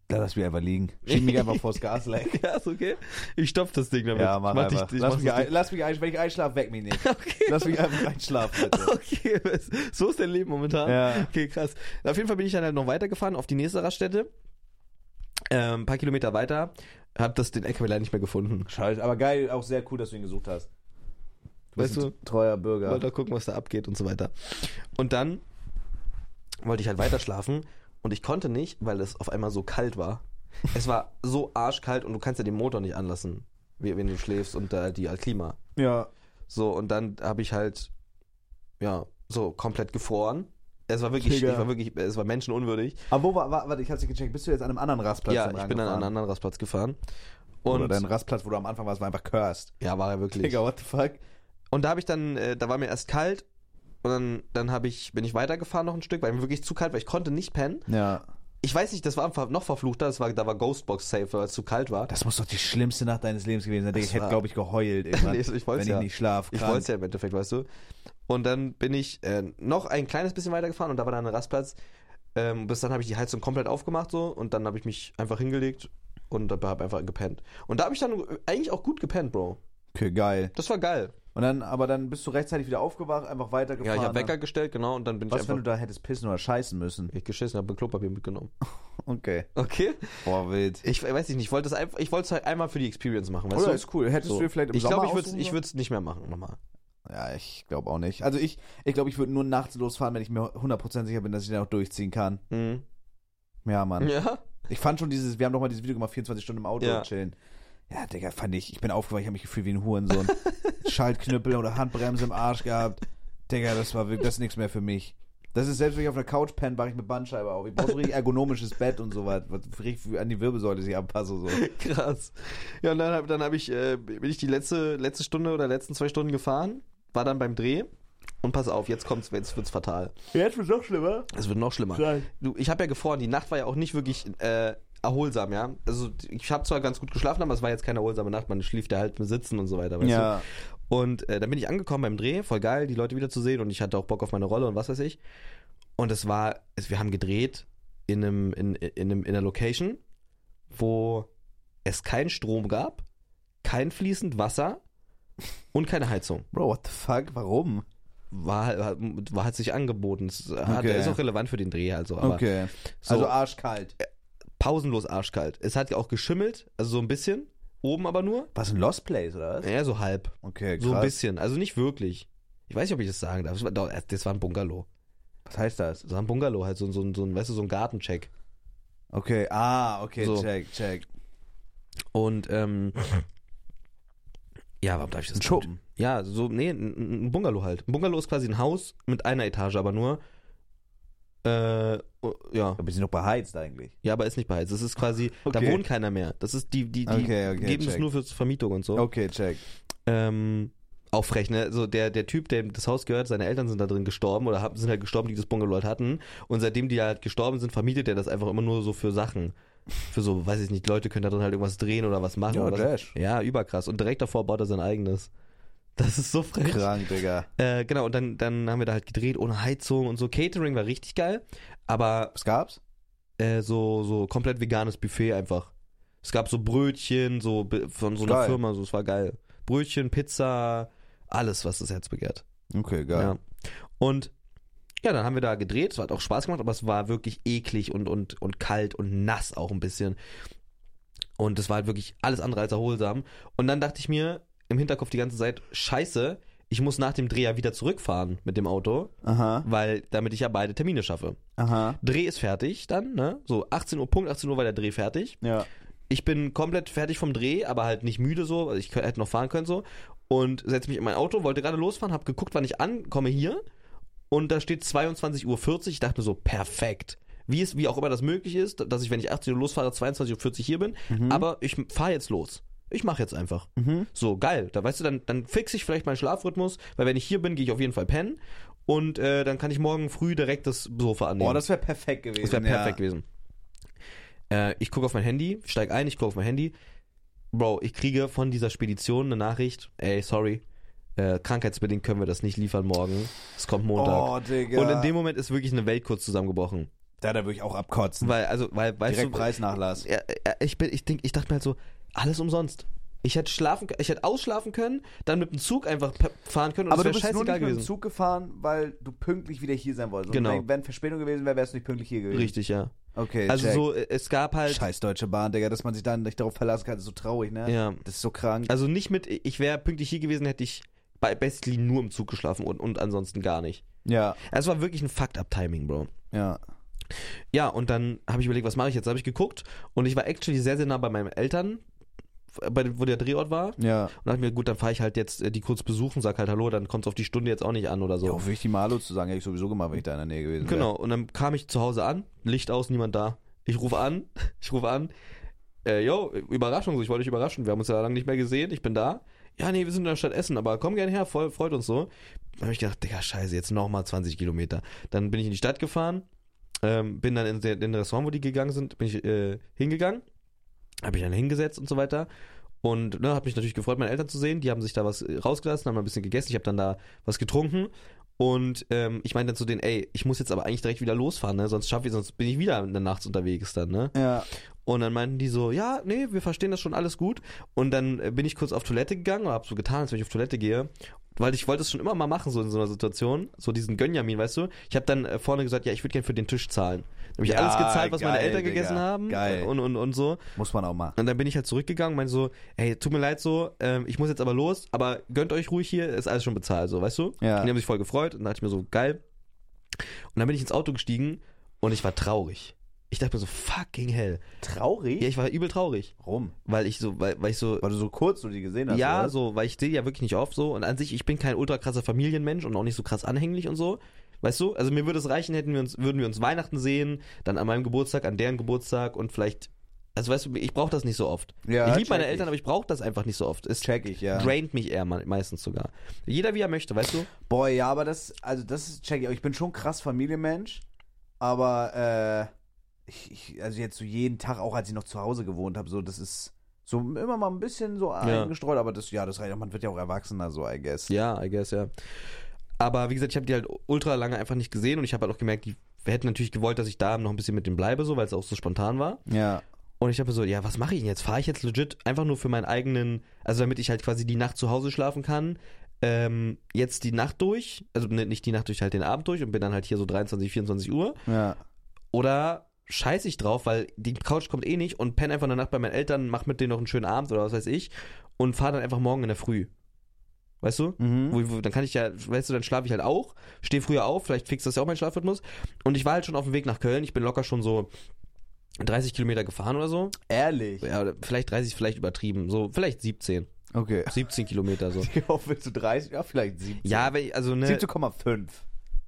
Da lass mich einfach liegen. Schieb mich einfach vors Gasleck. Ja, ist okay. Ich stopf das Ding damit. Ja, mach, mach einfach. Dich, ich lass, mach mich ein, lass mich ein, wenn ich einschlafe, weck mich nicht. Okay. Lass mich einfach einschlafen, bitte. Okay, so ist dein Leben momentan. Ja. Okay, krass. Auf jeden Fall bin ich dann halt noch weitergefahren auf die nächste Raststätte. Ähm, ein paar Kilometer weiter. Hab das den LKW leider nicht mehr gefunden. Scheiße, aber geil, auch sehr cool, dass du ihn gesucht hast. Du bist Weißt ein treuer Bürger. Wollte gucken, was da abgeht und so weiter. Und dann wollte ich halt weiter schlafen und ich konnte nicht, weil es auf einmal so kalt war. Es war so arschkalt und du kannst ja den Motor nicht anlassen, wenn du schläfst und da die Klima. Ja. So, und dann habe ich halt, ja, so komplett gefroren. Es war wirklich, Digga. ich war wirklich, es war menschenunwürdig. Aber wo war, war warte, ich hab's nicht gecheckt. Bist du jetzt an einem anderen Rastplatz ja, ich bin an rangefahren? anderen Rastplatz gefahren. Oder Und dein Rastplatz, wo du am Anfang warst, war einfach cursed. ja, war er wirklich. Digga, what the fuck? Und da habe ich dann, äh, da war mir erst kalt und dann, dann habe ich, bin ich weitergefahren noch ein Stück, weil mir wirklich zu kalt war. Ich konnte nicht pennen. Ja. Ich weiß nicht, das war einfach noch verfluchter, das war, da war Ghostbox safe, weil es zu kalt war. Das muss doch die schlimmste Nacht deines Lebens gewesen sein. Das ich hätte, glaube ich, geheult irgendwann, Nee, ich wenn ja. ich nicht schlaf. Ich wollte es ja im Endeffekt, weißt du. Und dann bin ich äh, noch ein kleines bisschen weitergefahren und da war dann ein Rastplatz. Ähm, bis dann habe ich die Heizung komplett aufgemacht so und dann habe ich mich einfach hingelegt und habe einfach gepennt. Und da habe ich dann eigentlich auch gut gepennt, Bro. Okay, geil. Das war geil. Und dann, aber dann bist du rechtzeitig wieder aufgewacht, einfach Ja, weitergefahren. ich habe Wecker gestellt, genau, und dann bin Was, ich wenn einfach... du da hättest pissen oder scheißen müssen? ich geschissen, habe Klopapier mitgenommen. Okay. Okay. Boah, wild. Ich weiß nicht, ich wollte es einfach, ich wollte es halt einmal für die Experience machen, weißt Oder du? ist cool. Hättest So. du vielleicht im ich Sommer glaube, ich würde aussuchen ich würde es nicht mehr machen nochmal. Ja, ich glaube auch nicht. Also ich, ich glaube, ich würde nur nachts losfahren, wenn ich mir 100% sicher bin, dass ich dann auch durchziehen kann. Mhm. Ja, Mann. Ja? Ich fand schon dieses, wir haben doch mal dieses Video gemacht, 24 Stunden im Auto Ja. chillen. Ja, Digga, fand ich, ich bin aufgewacht, ich habe mich gefühlt wie ein Hurensohn. Schaltknüppel oder Handbremse im Arsch gehabt. Digga, das war wirklich, das ist nichts mehr für mich. Das ist selbst, wenn ich auf einer Couch penne, wache ich mit Bandscheibe auf. Ich brauche so richtig ergonomisches Bett und so was, was richtig an die Wirbelsäule sich anpasse. So. Krass. Ja, und dann, hab, dann hab ich, äh, bin ich die letzte, letzte Stunde oder letzten zwei Stunden gefahren, war dann beim Dreh und pass auf, jetzt kommt's, jetzt wird's fatal. Jetzt wird's noch schlimmer. Es wird noch schlimmer. Nein. Du, ich habe ja gefroren, die Nacht war ja auch nicht wirklich äh, erholsam, ja. Also ich habe zwar ganz gut geschlafen, aber es war jetzt keine erholsame Nacht, man schlief ja halt mit Sitzen und so weiter, weißt Ja. du. Und äh, dann bin ich angekommen beim Dreh, voll geil, die Leute wiederzusehen und ich hatte auch Bock auf meine Rolle und was weiß ich. Und es war, es, wir haben gedreht in einem, in, in, einem, in einer Location, wo es keinen Strom gab, kein fließend Wasser und keine Heizung. Bro, what the fuck? Warum? War, war, war hat sich angeboten. Es hat, Okay. ist auch relevant für den Dreh, also. Aber okay. so Also arschkalt. Pausenlos arschkalt. Es hat ja auch geschimmelt, also so ein bisschen. Oben aber nur. Was, ein Lost Place, oder was? Ja, so halb. Okay, krass. So ein bisschen. Also nicht wirklich. Ich weiß nicht, ob ich das sagen darf. Das war, doch, das war ein Bungalow. Was heißt das? Das war ein Bungalow, halt so, ein- so, ein- so ein, weißt du, so ein Gartencheck. Okay, ah, okay, So. check, check. Und, ähm. Ja, warum darf ich das Ein? Schuppen. Ja, so, nee, ein, ein Bungalow halt. Ein Bungalow ist quasi ein Haus mit einer Etage, aber nur. Äh, oh, ja. Aber sind noch beheizt eigentlich. Ja, aber ist nicht beheizt. Das ist quasi, da Okay. wohnt keiner mehr. Das ist die, die, die Okay, okay, geben es check. nur für Vermietung und so. Okay, check. Ähm, auch frech, ne? So der, der Typ, dem das Haus gehört, seine Eltern sind da drin gestorben oder haben, sind halt gestorben, die das Bungalow halt hatten. Und seitdem die halt gestorben sind, vermietet er das einfach immer nur so für Sachen. Für so, weiß ich nicht, Leute können da drin halt irgendwas drehen oder was machen. Ja, oder Trash. ja überkrass. Und direkt davor baut er sein eigenes. Das ist so frech. Krank, Digga. Äh, genau, und dann, dann haben wir da halt gedreht ohne Heizung und so. Catering war richtig geil. Aber Was gab's? äh, so, so komplett veganes Buffet einfach. Es gab so Brötchen, so von so einer Geil. Firma, so es war geil. Brötchen, Pizza, alles, was das Herz begehrt. Okay, geil. Ja. Und ja, dann haben wir da gedreht. Es hat auch Spaß gemacht, aber es war wirklich eklig und, und, und kalt und nass auch ein bisschen. Und es war halt wirklich alles andere als erholsam. Und dann dachte ich mir im Hinterkopf die ganze Zeit, scheiße, ich muss nach dem Dreh ja wieder zurückfahren mit dem Auto, Aha, weil damit ich ja beide Termine schaffe. aha. Dreh ist fertig dann, ne? So 18 Uhr, Punkt 18 Uhr war der Dreh fertig. Ja. Ich bin komplett fertig vom Dreh, aber halt nicht müde so, also ich hätte noch fahren können so. Und setze mich in mein Auto, wollte gerade losfahren, habe geguckt, wann ich ankomme hier. Und da steht 22.40 Uhr. Ich dachte mir so, perfekt. Wie, es, wie auch immer das möglich ist, dass ich, wenn ich 18 Uhr losfahre, 22.40 Uhr hier bin. Aber ich fahre jetzt los. Ich mache jetzt einfach. Mhm. So, geil. Da weißt du, dann, dann fixe ich vielleicht meinen Schlafrhythmus, weil wenn ich hier bin, gehe ich auf jeden Fall pennen. Und äh, dann kann ich morgen früh direkt das Sofa annehmen. Boah, das wäre perfekt gewesen. Das wäre ja. perfekt gewesen. Äh, ich gucke auf mein Handy, steig ein, ich gucke auf mein Handy. Bro, ich kriege von dieser Spedition eine Nachricht. Ey, sorry. Äh, krankheitsbedingt können wir das nicht liefern morgen. Es kommt Montag. Oh, Digga. Und in dem Moment ist wirklich eine Welt kurz zusammengebrochen. Da, da würde ich auch abkotzen. Weil, also, weil, weißt Direkt du, Preisnachlass. ja, ja, ich, bin, ich, denk, ich dachte mir halt so, alles umsonst. Ich hätte schlafen, ich hätte ausschlafen können, dann mit dem Zug einfach fahren können und Aber du bist nur nicht scheißegal mit dem gewesen. Zug gefahren, weil du pünktlich wieder hier sein wolltest. Genau. Und wenn, Verspätung gewesen wäre, wärst du nicht pünktlich hier gewesen. Richtig, ja. Okay, Also check. so, äh, es gab halt, Scheiß Deutsche Bahn, Digga, dass man sich dann nicht darauf verlassen kann, ist so traurig, ne? ja, Das ist so krank. Also nicht mit, ich wäre pünktlich hier gewesen, hätte ich bei basically nur im Zug geschlafen und, und ansonsten gar nicht. ja, Es war wirklich ein Fucked-up-Timing, Bro. ja. Ja, und dann habe ich überlegt, was mache ich jetzt? Habe ich geguckt und ich war actually sehr, sehr nah bei meinen Eltern, bei, wo der Drehort war. Und Ja. dachte mir, gut, dann fahre ich halt jetzt äh, die kurz besuchen, sag halt Hallo, dann kommt es auf die Stunde jetzt auch nicht an oder so. Ja, auch wichtig, mal Hallo zu sagen, hätte ich sowieso gemacht, wenn ich da in der Nähe gewesen Genau, und dann kam ich zu Hause an, Licht aus, niemand da. Ich rufe an, ich rufe an, äh, yo, Überraschung, ich wollte dich überraschen, wir haben uns ja lange nicht mehr gesehen, ich bin da. Ja, nee, wir sind in der Stadt Essen, aber komm gern her, voll, freut uns so. Dann habe ich gedacht, Digga, scheiße, jetzt nochmal 20 Kilometer. Dann bin ich in die Stadt gefahren, ähm, bin dann in, das Restaurant, wo die gegangen sind, bin ich äh, hingegangen, habe ich dann hingesetzt und so weiter. Und ne, habe mich natürlich gefreut, meine Eltern zu sehen. Die haben sich da was äh, rausgelassen, haben ein bisschen gegessen. Ich habe dann da was getrunken. Und ähm, ich meinte dann zu denen, ey, ich muss jetzt aber eigentlich direkt wieder losfahren, ne? Sonst schaffe ich, sonst bin ich wieder in der Nachts unterwegs dann, ne? Ja. Und dann meinten die so, ja, nee, wir verstehen das schon alles gut. Und dann äh, bin ich kurz auf Toilette gegangen und hab so getan, als wenn ich auf Toilette gehe. Weil ich wollte es schon immer mal machen, so in so einer Situation. So diesen Gönjamin, weißt du? Ich habe dann äh, vorne gesagt, ja, ich würde gern für den Tisch zahlen. Dann habe ich Ja, alles gezahlt, was meine geil, Eltern gegessen Digga. haben. Geil. Und, und, und so. Muss man auch machen. Und dann bin ich halt zurückgegangen und meinte so, hey, tut mir leid so, ähm, ich muss jetzt aber los, aber gönnt euch ruhig hier, ist alles schon bezahlt, so, weißt du? Ja. Und die haben sich voll gefreut und dann dachte ich mir so, geil. Und dann bin ich ins Auto gestiegen und ich war traurig. Ich dachte mir so, fucking hell. Traurig? Ja, ich war übel traurig. Warum? Weil ich so, weil, weil ich so, Weil du so kurz so die gesehen hast. ja, oder? so, weil ich sehe die ja wirklich nicht oft so und an sich, ich bin kein ultra krasser Familienmensch und auch nicht so krass anhänglich und so. Weißt du? Also mir würde es reichen, hätten wir uns, würden wir uns Weihnachten sehen, dann an meinem Geburtstag, an deren Geburtstag und vielleicht, also weißt du, ich brauche das nicht so oft. Ja, ich liebe meine Eltern, ich. aber ich brauche das einfach nicht so oft. Es Check ich, ja. draint mich eher me- meistens sogar. Jeder wie er möchte, weißt du? Boah, ja, aber das, also das ist, check ich, ich bin schon krass Familienmensch, aber, äh, ich, ich, also jetzt so jeden Tag, auch als ich noch zu Hause gewohnt habe, so, das ist so immer mal ein bisschen so eingestreut, aber das, ja, das reicht, man wird ja auch erwachsener, so, I guess. Ja, I guess, ja. Aber wie gesagt, ich habe die halt ultra lange einfach nicht gesehen und ich habe halt auch gemerkt, die hätten natürlich gewollt, dass ich da noch ein bisschen mit dem bleibe, so, weil es auch so spontan war. Ja. Und ich habe so, ja, was mache ich denn jetzt? Fahre ich jetzt legit einfach nur für meinen eigenen, also damit ich halt quasi die Nacht zu Hause schlafen kann, ähm, jetzt die Nacht durch, also ne, nicht die Nacht durch, halt den Abend durch und bin dann halt hier so 23, 24 Uhr. Ja. Oder scheiße ich drauf, weil die Couch kommt eh nicht und penne einfach eine Nacht bei meinen Eltern, mach mit denen noch einen schönen Abend oder was weiß ich und fahre dann einfach morgen in der Früh. Weißt du? Mhm. Wo, wo, dann kann ich ja, weißt du, dann schlafe ich halt auch, stehe früher auf, vielleicht fixt das ja auch mein Schlafrhythmus. Und ich war halt schon auf dem Weg nach Köln. Ich bin locker schon so 30 Kilometer gefahren oder so. Ehrlich? Ja, vielleicht 30, vielleicht übertrieben. So, vielleicht 17. Okay. 17 Kilometer so. Ich hoffe, du 30? Ja, vielleicht 17. Ja, also ne, 17,5.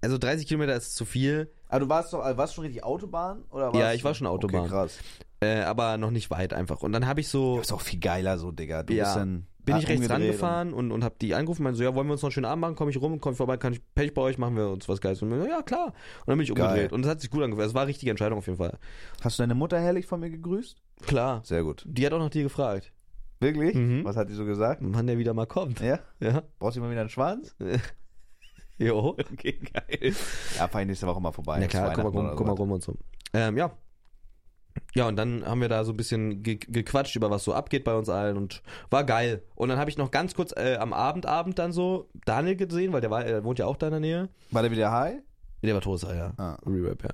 also 30 Kilometer ist zu viel, Aber du warst doch, also warst schon richtig Autobahn? Oder Ja, ich war schon Autobahn. Okay, krass. äh, aber noch nicht weit einfach. Und dann habe ich so, Das ist auch viel geiler so, Digga. Du Ja. bist dann bin ich rechts rangefahren und, und habe die angerufen, meinte so, ja, wollen wir uns noch einen schönen Abend machen, komme ich rum, komm ich vorbei, kann ich Pech bei euch, machen wir uns was Geiles. Und wir so, ja, klar. Und dann bin ich Geil. umgedreht. Und es hat sich gut angefühlt. Es war eine richtige Entscheidung auf jeden Fall. Hast du deine Mutter herrlich von mir gegrüßt? Klar. Sehr gut. Die hat auch nach dir gefragt. Wirklich? Mhm. Was hat die so gesagt? Wann der wieder mal kommt. Ja? Ja. Brauchst du mal wieder einen Schwanz? Jo. Okay, geil. Ja, fahr ich nächste Woche mal vorbei. Ja klar, guck mal rum, guck mal rum und so. Ähm, ja. Ja, und dann haben wir da so ein bisschen ge gequatscht über was so abgeht bei uns allen und war geil. Und dann habe ich noch ganz kurz äh, am Abendabend dann so Daniel gesehen, weil der, war, der wohnt ja auch da in der Nähe. War der wieder high? Der war Tosa, ja. Ah. Rewrap, ja.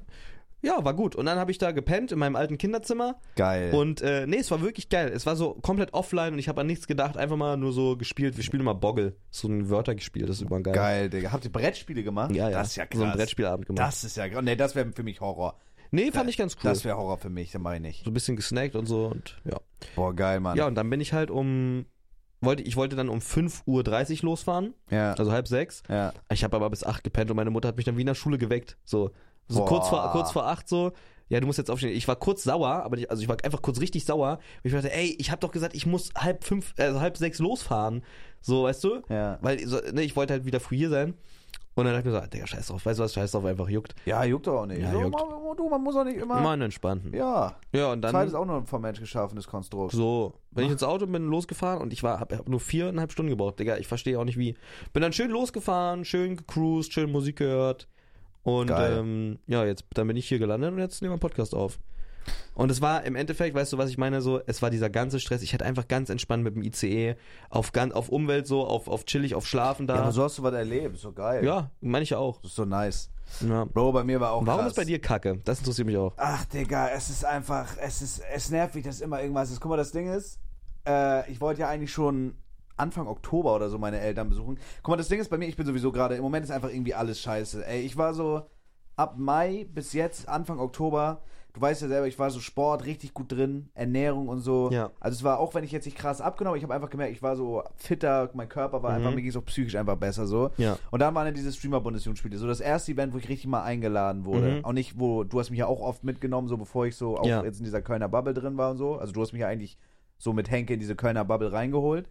Ja, war gut. Und dann habe ich da gepennt in meinem alten Kinderzimmer. Geil. Und äh, nee, es war wirklich geil. Es war so komplett offline und ich habe an nichts gedacht, einfach mal nur so gespielt. Wir spielen immer Boggle. So ein Wörtergespiel, das ist immer geil. Geil, Digga. Habt ihr Brettspiele gemacht? Ja, ja. Das ist ja krass. So ein Brettspielabend gemacht. Das ist ja krass. Nee, das wäre für mich Horror. nee, fand ich ganz cool. Das wäre Horror für mich, das mache ich nicht. so ein bisschen gesnackt und so und ja. Boah, geil, Mann. Ja, und dann bin ich halt um wollte ich wollte dann um 5:30 Uhr losfahren, Ja. also halb sechs. ja. Ich habe aber bis acht gepennt und meine Mutter hat mich dann wie in der Schule geweckt, so so Boah. kurz vor kurz vor acht so. Ja, du musst jetzt aufstehen. Ich war kurz sauer, aber nicht, also ich war einfach kurz richtig sauer. Ich dachte, ey, ich habe doch gesagt, ich muss halb fünf, also halb sechs losfahren. So, weißt du? Ja. Weil so, ne, ich wollte halt wieder früh hier sein. Und dann dachte ich mir so, ah, Digga, scheiß drauf, weißt du was, scheiß drauf, einfach juckt. Ja, juckt doch auch nicht. Ja, so, juckt. Man, du, man muss auch nicht immer. Immer einen entspannten. Ja. Ja, und dann. Zeit ist auch nur ein vom Mensch geschaffenes Konstrukt. So, wenn ich ins Auto bin, losgefahren und ich war, hab, hab nur viereinhalb Stunden gebraucht, Digga, ich verstehe auch nicht wie. Bin dann schön losgefahren, schön gecruised, schön Musik gehört und ähm, ja, jetzt dann bin ich hier gelandet und jetzt nehmen wir einen Podcast auf. Und es war im Endeffekt, weißt du, was ich meine, so, es war dieser ganze Stress. Ich hätte einfach ganz entspannt mit dem ICE auf, ganz, auf Umwelt so, auf, auf chillig, auf Schlafen Ja, da. aber Ja, so hast du was erlebt. Ist so geil. meine ich ja auch. Das ist so nice. Ja. Bro, bei mir war auch Warum krass. ist bei dir Kacke? Das interessiert mich auch. Ach, Digga, es ist einfach, es ist, es nervt mich, dass immer irgendwas ist. Guck mal, das Ding ist, äh, ich wollte ja eigentlich schon Anfang Oktober oder so meine Eltern besuchen. Guck mal, das Ding ist bei mir, ich bin sowieso gerade, im Moment ist einfach irgendwie alles scheiße. Ey, ich war so ab Mai bis jetzt, Anfang Oktober, du weißt ja selber, ich war so Sport richtig gut drin, Ernährung und so. Ja. Also es war, auch wenn ich jetzt nicht krass abgenommen, ich habe einfach gemerkt, ich war so fitter, mein Körper war einfach, Mhm. mir ging es auch psychisch einfach besser so. Ja. Und dann waren dann diese Streamer-Bundesjugendspiele. So das erste Event, wo ich richtig mal eingeladen wurde. Mhm. Auch nicht, wo, du hast mich ja auch oft mitgenommen, so bevor ich so auch Ja. jetzt in dieser Kölner Bubble drin war und so. Also du hast mich ja eigentlich so mit Henke in diese Kölner Bubble reingeholt.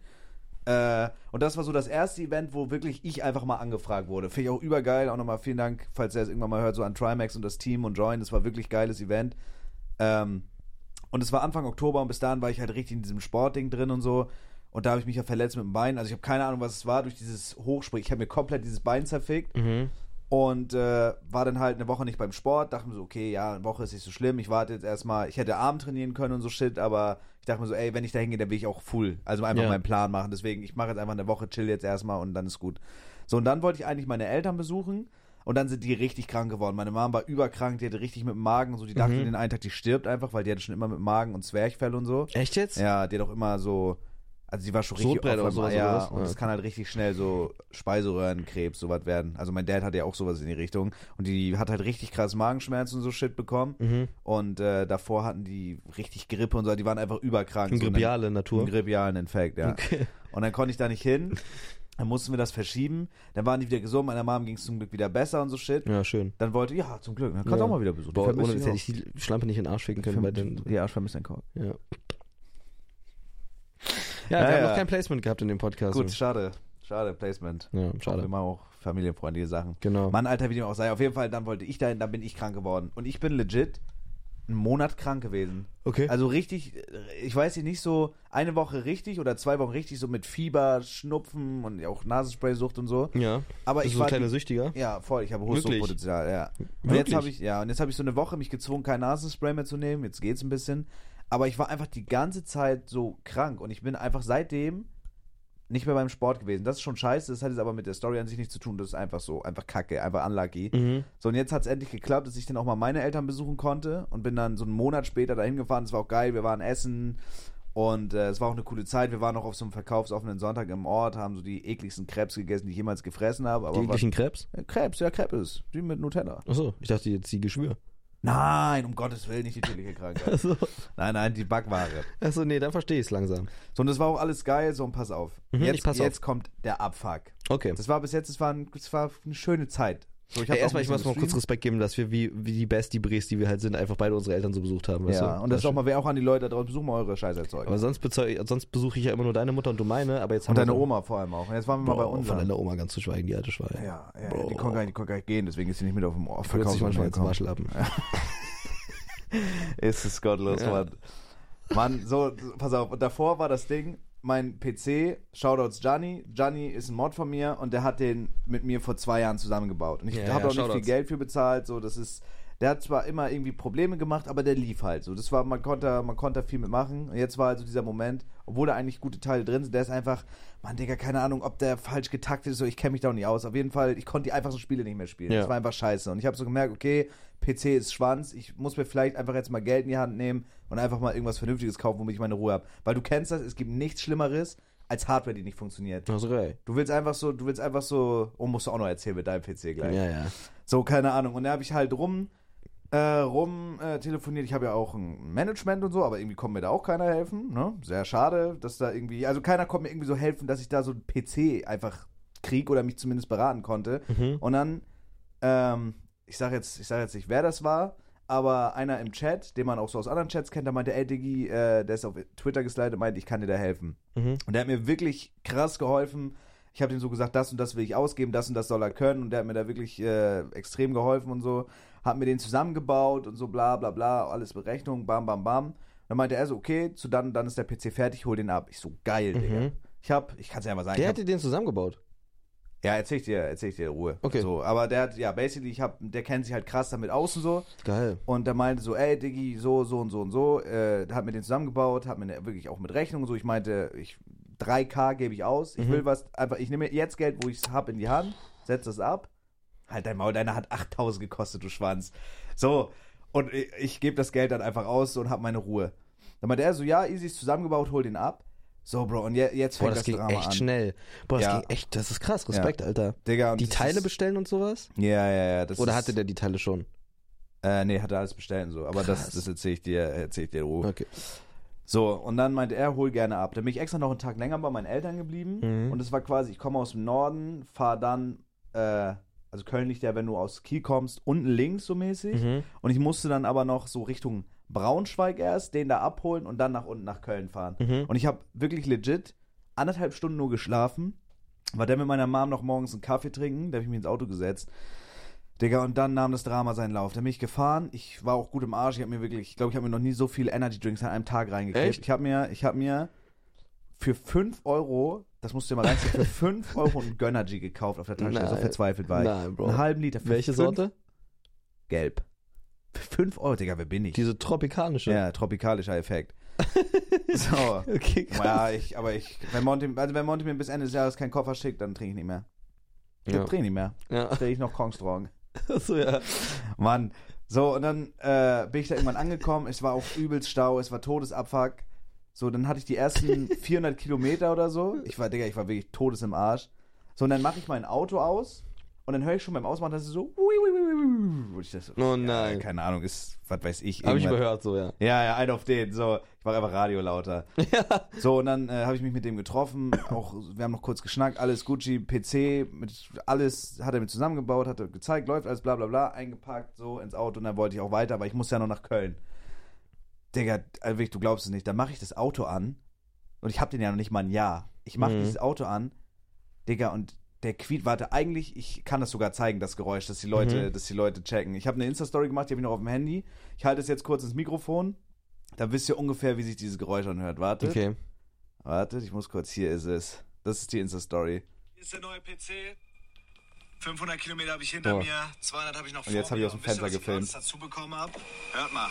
Äh, und das war so das erste Event, wo wirklich ich einfach mal angefragt wurde. Finde ich auch übergeil. Auch nochmal vielen Dank, falls ihr es irgendwann mal hört, so an Trimax und das Team und Join. Das war wirklich geiles Event. Ähm, und es war Anfang Oktober und bis dahin war ich halt richtig in diesem Sportding drin und so. Und da habe ich mich ja verletzt mit dem Bein. Also ich habe keine Ahnung, was es war durch dieses Hochspringen. Ich habe mir komplett dieses Bein zerfickt Mhm. Und äh, war dann halt eine Woche nicht beim Sport. Dachte mir so, okay, ja, eine Woche ist nicht so schlimm. Ich warte jetzt erstmal. Ich hätte Arm trainieren können und so Shit, aber ich dachte mir so, ey, wenn ich da hingehe, dann will ich auch full. Also einfach Ja. meinen Plan machen. Deswegen, ich mache jetzt einfach eine Woche, chill jetzt erstmal und dann ist gut. So, und dann wollte ich eigentlich meine Eltern besuchen. Und dann sind die richtig krank geworden. Meine Mom war überkrank, die hatte richtig mit dem Magen und so. Die dachte Mhm. den einen Tag, die stirbt einfach, weil die hatte schon immer mit Magen und Zwerchfell und so. Echt jetzt? Ja, die hat auch immer so. Also sie war schon richtig oder auf sowas, oder ja, was? und Ja, es okay. kann halt richtig schnell so Speiseröhrenkrebs sowas werden. Also mein Dad hatte ja auch sowas in die Richtung und die hat halt richtig krass Magenschmerzen und so Shit bekommen Mhm. und äh, davor hatten die richtig Grippe und so, die waren einfach überkrank. Eine so, Natur. einen gripialen Infekt, ja. Okay. Und dann konnte ich da nicht hin. Dann mussten wir das verschieben. Dann waren die wieder gesund. Meiner Mom ging es zum Glück wieder besser und so Shit. Ja, schön. Dann wollte, ja, zum Glück. Dann kannst du Ja. auch mal wieder besuchen. Boah, Die ohne das hätte ich die Schlampe nicht in den Arsch ficken können bei den. Die Arsch vermisst den Korb. Ja. Ja, Ja, wir haben ja. noch kein Placement gehabt in dem Podcast. Gut, schade. Schade, Placement. Ja, Schade. schade. Immer auch familienfreundliche Sachen. Genau. Mann, Alter, wie dem auch sei. Auf jeden Fall, dann wollte ich dahin, dann bin ich krank geworden. Und ich bin legit einen Monat krank gewesen. Okay. Also richtig, ich weiß nicht, nicht so eine Woche richtig oder zwei Wochen richtig, so mit Fieber, Schnupfen und auch Nasenspray-Sucht und so. ja. Aber Bist ich du so war ein kleiner Süchtiger? ja, voll. Ich habe hohes? Suchtpotenzial, ja. Und Wirklich? jetzt habe ich, ja, und jetzt habe ich so eine Woche mich gezwungen, kein Nasenspray mehr zu nehmen. Jetzt geht's ein bisschen. Aber ich war einfach die ganze Zeit so krank und ich bin einfach seitdem nicht mehr beim Sport gewesen. Das ist schon scheiße, das hat jetzt aber mit der Story an sich nichts zu tun. Das ist einfach so, einfach kacke, einfach unlucky. Mhm. So, und jetzt hat es endlich geklappt, dass ich dann auch mal meine Eltern besuchen konnte und bin dann so einen Monat später dahin gefahren. Es war auch geil, wir waren essen und äh, es war auch eine coole Zeit. Wir waren noch auf so einem verkaufsoffenen Sonntag im Ort, haben so die ekligsten Krebs gegessen, die ich jemals gefressen habe. Aber Die ekligen Krebs? was, Krebs, ja, Krebs, die mit Nutella. Achso, ich dachte jetzt die Geschwür. Nein, um Gottes Willen, nicht die tödliche Krankheit. Achso. nein, nein, die Backware. Achso, nee, dann verstehe ich es langsam. So, und das war auch alles geil. So, und pass auf. Mhm, jetzt pass auf. jetzt kommt der Abfuck. Okay. Das war bis jetzt, das war, ein, das war eine schöne Zeit. So, ich auch erstmal, ich muss mal kurz. Respekt geben, dass wir wie, wie die Bestie Bres, die wir halt sind, einfach beide unsere Eltern so besucht haben. Weißt Ja, du? und das ist auch mal, wer auch an die Leute da draußen, besuchen mal eure Scheißerzeuge. Aber sonst, sonst besuche ich ja immer nur deine Mutter und du meine, aber jetzt Und haben deine wir so- Oma vor allem auch. Und jetzt waren wir mal Boah, bei uns. Von deiner Oma ganz zu schweigen, die alte Schweine. Ja, ja, Boah. die konnte gar nicht, die gar nicht gehen, deswegen ist sie nicht mit auf dem Ort Fühlt sich manchmal ins gekommen. Waschlappen. Ist es gottlos, Ja. Mann. Mann, so, pass auf. Und davor war das Ding, mein PC, Shoutouts Gianni. Gianni ist ein Mod von mir und der hat den mit mir vor zwei Jahren zusammengebaut. Und ich Ja, habe ja, auch nicht viel Shoutouts. Geld für bezahlt. So, das ist, Der hat zwar immer irgendwie Probleme gemacht, aber der lief halt so. Das war, man konnte, man konnte da viel mitmachen. Und jetzt war also dieser Moment, obwohl da eigentlich gute Teile drin sind, der ist einfach, Mann, Digga, keine Ahnung, ob der falsch getaktet ist, so, ich kenne mich da auch nicht aus. Auf jeden Fall, ich konnte die einfachsten Spiele nicht mehr spielen. Ja. Das war einfach scheiße. Und ich habe so gemerkt, okay, PC ist Schwanz, ich muss mir vielleicht einfach jetzt mal Geld in die Hand nehmen und einfach mal irgendwas Vernünftiges kaufen, womit ich meine Ruhe habe. Weil du kennst das, es gibt nichts Schlimmeres als Hardware, die nicht funktioniert. Also geil. Du willst einfach so, du willst einfach so, oh, musst du auch noch erzählen mit deinem PC gleich. Ja, ja. So, keine Ahnung. Und da habe ich halt rum, äh, rum äh, telefoniert. Ich habe ja auch ein Management und so, aber irgendwie kommt mir da auch keiner helfen. Ne? Sehr schade, dass da irgendwie, also keiner kommt mir irgendwie so helfen, dass ich da so einen PC einfach krieg oder mich zumindest beraten konnte. Mhm. Und dann, ähm, ich sage jetzt, ich sage jetzt nicht, wer das war, aber einer im Chat, den man auch so aus anderen Chats kennt, der meinte, ey Diggi, äh, der ist auf Twitter geslidet, meinte, ich kann dir da helfen. Mhm. Und der hat mir wirklich krass geholfen. Ich habe ihm so gesagt, das und das will ich ausgeben, das und das soll er können. Und der hat mir da wirklich äh, extrem geholfen und so. Hat mir den zusammengebaut und so bla bla bla, alles Berechnung, bam bam bam. dann meinte er so, okay, zu dann, dann ist der PC fertig, hol den ab. Ich so, geil, Digga. Mhm. Ich hab, ich kann es ja mal sagen. Der hat dir den zusammengebaut. hab, ja, erzähl ich dir, erzähl ich dir in Ruhe. Okay. So, aber der hat, ja, basically, ich hab, der kennt sich halt krass damit aus und so. Geil. Und der meinte so, ey, Diggi, so, so und so und so. Äh, hat mir den zusammengebaut, hat mir ne- wirklich auch mit Rechnung und so. Ich meinte, ich 3K gebe ich aus. Ich Mhm. will was, einfach, ich nehme jetzt Geld, wo ich es habe, in die Hand, setze es ab. Halt dein Maul, deiner hat 8000 gekostet, du Schwanz. So, und ich, ich gebe das Geld dann einfach aus und hab meine Ruhe. Dann meinte er so, ja, easy ist zusammengebaut, hol den ab. So, Bro, und je, jetzt Boah, fängt das, das, ging Drama echt an. schnell. Boah, das Ja. ging echt, das ist krass. Respekt, Alter. Digga, und Die das Teile ist, bestellen und sowas? Ja, ja, ja. Das Oder ist, hatte der die Teile schon? Äh, nee, hatte alles bestellen so. Aber das, Krass. das erzähl ich dir, erzähl ich dir in Ruhe. Okay. So, und dann meinte er, hol gerne ab. Dann bin ich extra noch einen Tag länger bei meinen Eltern geblieben. Mhm. Und es war quasi, ich komme aus dem Norden, fahre dann, äh, also Köln liegt ja, wenn du aus Kiel kommst, unten links so mäßig. Mhm. Und ich musste dann aber noch so Richtung Braunschweig erst, den da abholen und dann nach unten nach Köln fahren. Mhm. Und ich habe wirklich legit anderthalb Stunden nur geschlafen. War dann mit meiner Mom noch morgens einen Kaffee trinken, da habe ich mich ins Auto gesetzt. Digga, und dann nahm das Drama seinen Lauf. Dann bin ich gefahren. Ich war auch gut im Arsch. Ich habe mir wirklich, ich glaube, ich habe mir noch nie so viele Energy Drinks an einem Tag reingekriegt. Ich habe mir, ich habe mir für 5 Euro, das musst du dir mal reinziehen, für 5 Euro einen Gönnergy gekauft auf der Tankstelle. So verzweifelt war ich. Nein, Bro. Einen halben Liter. Für Welche fünf- Sorte? Gelb. Für 5 Euro, Digga, wer bin ich? Diese tropikanische. ja, tropikalischer Effekt. so. Okay, krass. Ja, ich, aber ich, wenn Monty, also wenn Monty mir bis Ende des Jahres keinen Koffer schickt, dann trinke ich nicht mehr. Ich Ja. trinke nicht mehr. Ja. Trinke ich noch Kongstrong. Achso, ja. Mann. So, und dann äh, bin ich da irgendwann angekommen. Es war auch übelst Stau, es war Todesabfuck. So, dann hatte ich die ersten 400 Kilometer oder so. Ich war, Digga, ich war wirklich todes im Arsch. So, und dann mache ich mein Auto aus und dann höre ich schon beim Ausmachen, dass es so. Und ich dachte so, Oh ja, nein. keine Ahnung, ist, was weiß ich. Habe ich überhört, so, ja. Ja, ja, ein auf den. So, ich mache einfach Radio lauter. Ja. So, und dann äh, habe ich mich mit dem getroffen. Auch, wir haben noch kurz geschnackt. Alles Gucci, PC, mit alles hat er mir zusammengebaut, hat er gezeigt, läuft alles, bla bla bla, eingepackt, so ins Auto. Und dann wollte ich auch weiter, aber ich muss ja noch nach Köln. Digga, wirklich, du glaubst es nicht. Dann mache ich das Auto an. Und ich habe den ja noch nicht mal ein Jahr. Ich mache Mhm. dieses Auto an. Digga, und der quiet, warte, eigentlich, ich kann das sogar zeigen, das Geräusch, dass die Leute, Mhm. dass die Leute checken. Ich habe eine Insta-Story gemacht, die habe ich noch auf dem Handy. Ich halte es jetzt kurz ins Mikrofon. Da wisst ihr ungefähr, wie sich dieses Geräusch anhört. Wartet. Okay. Wartet, ich muss kurz, hier ist es. Das ist die Insta-Story. Hier ist der neue PC. 500 Kilometer habe ich hinter Boah. mir, 200 habe ich noch vor Und jetzt habe ich aus dem Fenster gefilmt. Hört mal.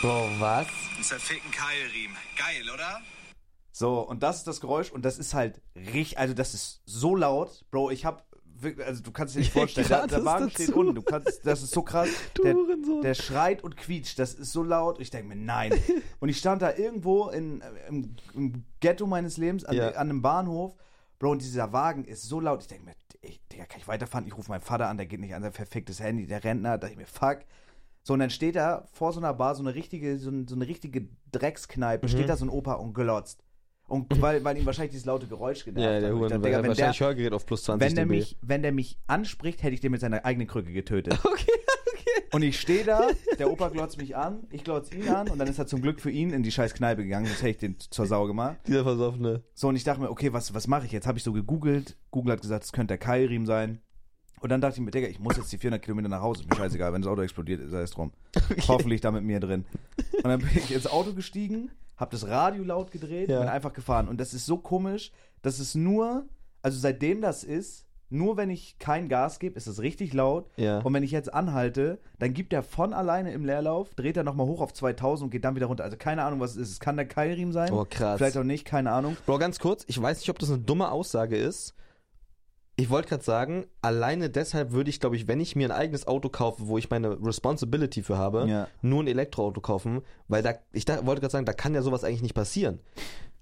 Bro, was? Ein zerfickten Keilriemen. Geil, oder? So, und das ist das Geräusch und das ist halt richtig, also das ist so laut, Bro, ich hab wirklich, also du kannst dir nicht Ja, vorstellen, der, der Wagen dazu. steht unten, du kannst, das ist so krass, der, der schreit und quietscht, das ist so laut, ich denke mir, nein. Und ich stand da irgendwo in, im, im Ghetto meines Lebens, an, Ja. an einem Bahnhof, Bro, und dieser Wagen ist so laut, ich denke mir, ich, Digga, kann ich weiterfahren? Ich rufe meinen Vater an, der geht nicht an sein verficktes Handy, der Rentner, da dachte ich mir, fuck. So, und dann steht da vor so einer Bar so eine richtige, so, so eine richtige Dreckskneipe, Mhm. steht da so ein Opa und glotzt. Und weil, weil ihm wahrscheinlich dieses laute Geräusch genervt Ja, hat. der ich Huren dachte, war Digga, wenn, der, wahrscheinlich Hörgerät auf plus 20 wenn, der mich, wenn der mich anspricht, hätte ich den mit seiner eigenen Krücke getötet. Okay, okay. Und ich stehe da, der Opa glotzt mich an, ich glotz ihn an und dann ist er zum Glück für ihn in die scheiß Kneipe gegangen, sonst hätte ich den zur Sau gemacht. Dieser Versoffene. So, und ich dachte mir, okay, was, was mache ich jetzt? Habe ich so gegoogelt. Google hat gesagt, es könnte der Keilriemen sein. Und dann dachte ich mir, Digga, ich muss jetzt die 400 Kilometer nach Hause. Ist mir scheißegal, wenn das Auto explodiert, sei es drum. Hoffentlich da mit mir drin. Und dann bin ich ins Auto gestiegen, hab das Radio laut gedreht Ja. und bin einfach gefahren. Und das ist so komisch, dass es nur, also seitdem das ist, nur wenn ich kein Gas gebe, ist es richtig laut. Ja. Und wenn ich jetzt anhalte, dann gibt er von alleine im Leerlauf, dreht er nochmal hoch auf 2000 und geht dann wieder runter. Also keine Ahnung, was es ist. Es kann der Keilriemen sein. Oh, krass. Vielleicht auch nicht, keine Ahnung. Bro, ganz kurz, ich weiß nicht, ob das eine dumme Aussage ist. Ich wollte gerade sagen, alleine deshalb würde ich, glaube ich, wenn ich mir ein eigenes Auto kaufe, wo ich meine Responsibility für habe, Ja. nur ein Elektroauto kaufen, weil da, ich da, wollte gerade sagen, da kann ja sowas eigentlich nicht passieren.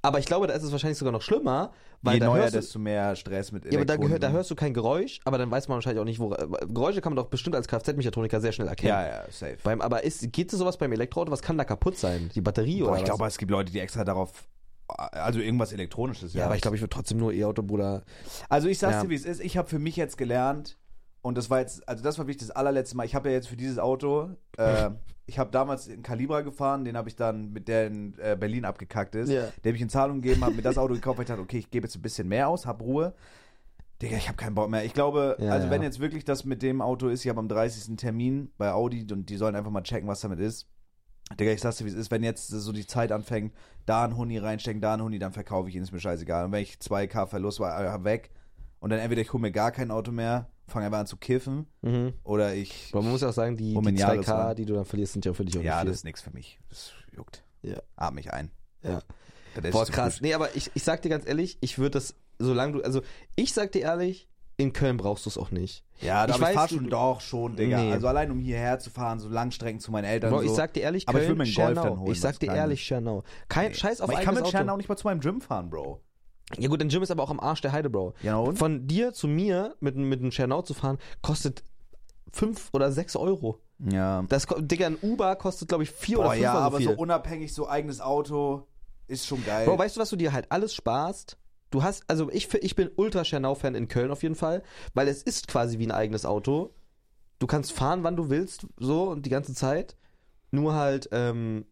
Aber ich glaube, da ist es wahrscheinlich sogar noch schlimmer, weil Je da neuer, hörst du, desto mehr Stress mit ja, aber da, gehört, da hörst du kein Geräusch, aber dann weiß man wahrscheinlich auch nicht, wo. Geräusche kann man doch bestimmt als Kfz-Mechatroniker sehr schnell erkennen. Ja, ja, safe. Beim, aber ist, geht es sowas beim Elektroauto? Was kann da kaputt sein? Die Batterie Boah, oder ich was? glaube, es gibt Leute, die extra darauf. Also irgendwas Elektronisches, ja. ja, aber ich glaube, ich würde trotzdem nur E-Auto, Bruder. Also ich sag's Ja. dir, wie es ist. Ich habe für mich jetzt gelernt, und das war jetzt, also das war wirklich das allerletzte Mal. Ich habe ja jetzt für dieses Auto, äh, ich habe damals einen Calibra gefahren, den habe ich dann, mit der in äh, Berlin abgekackt ist, Ja. der habe ich in Zahlung gegeben, habe mir das Auto gekauft, weil ich dachte, okay, ich gebe jetzt ein bisschen mehr aus, hab Ruhe. Digga, ich habe keinen Bock mehr. Ich glaube, Ja, also ja. wenn jetzt wirklich das mit dem Auto ist, ich habe am 30. Termin bei Audi und die sollen einfach mal checken, was damit ist. Digga, ich sag's dir, wie es ist, wenn jetzt so die Zeit anfängt, da ein Huni reinstecken, da ein Huni, dann verkaufe ich ihn, ist mir scheißegal. Und wenn ich 2K Verlust war, äh, weg und dann entweder ich hole mir gar kein Auto mehr, fange einfach an zu kiffen Mhm. oder ich. Aber man muss auch sagen, die, die ein 2K, Jahreswagen. die du dann verlierst, sind ja für dich auch ja, das ist nichts für mich. Das juckt. Ja. Atme mich ein. Ja. Boah, krass. gut. Nee, aber ich, ich sag dir ganz ehrlich, ich würde das, solange du, also ich sag dir ehrlich, in Köln brauchst du es auch nicht. Ja, da Ich ich, ich fahr weiß, schon du- doch schon, Digga. Nee. Also allein um hierher zu fahren, so Langstrecken zu meinen Eltern. Bro, so. ich sag dir ehrlich, Aber ich Köln, will mir einen Golf Schernau. dann holen, ich sag dir ehrlich. Schernau. Kein Scheiß auf Aber ich kann mit Schern Auto. auch nicht mal zu meinem Gym fahren, Bro. Ja gut, dein Gym ist aber auch am Arsch der Heide, Bro. Ja, und? Von dir zu mir mit, mit einem Schernau zu fahren, kostet 5 oder 6 Euro. Ja. Das, Digga, ein Uber kostet, glaube ich, 4 oder Boah, 5 ja, aber viel. so unabhängig, so eigenes Auto ist schon geil. Bro, weißt du, was du dir halt alles sparst? Du hast, also ich, ich bin ultra Schernau-Fan in Köln auf jeden Fall, weil es ist quasi wie ein eigenes Auto. Du kannst fahren, wann du willst, so und die ganze Zeit. Nur halt, ähm,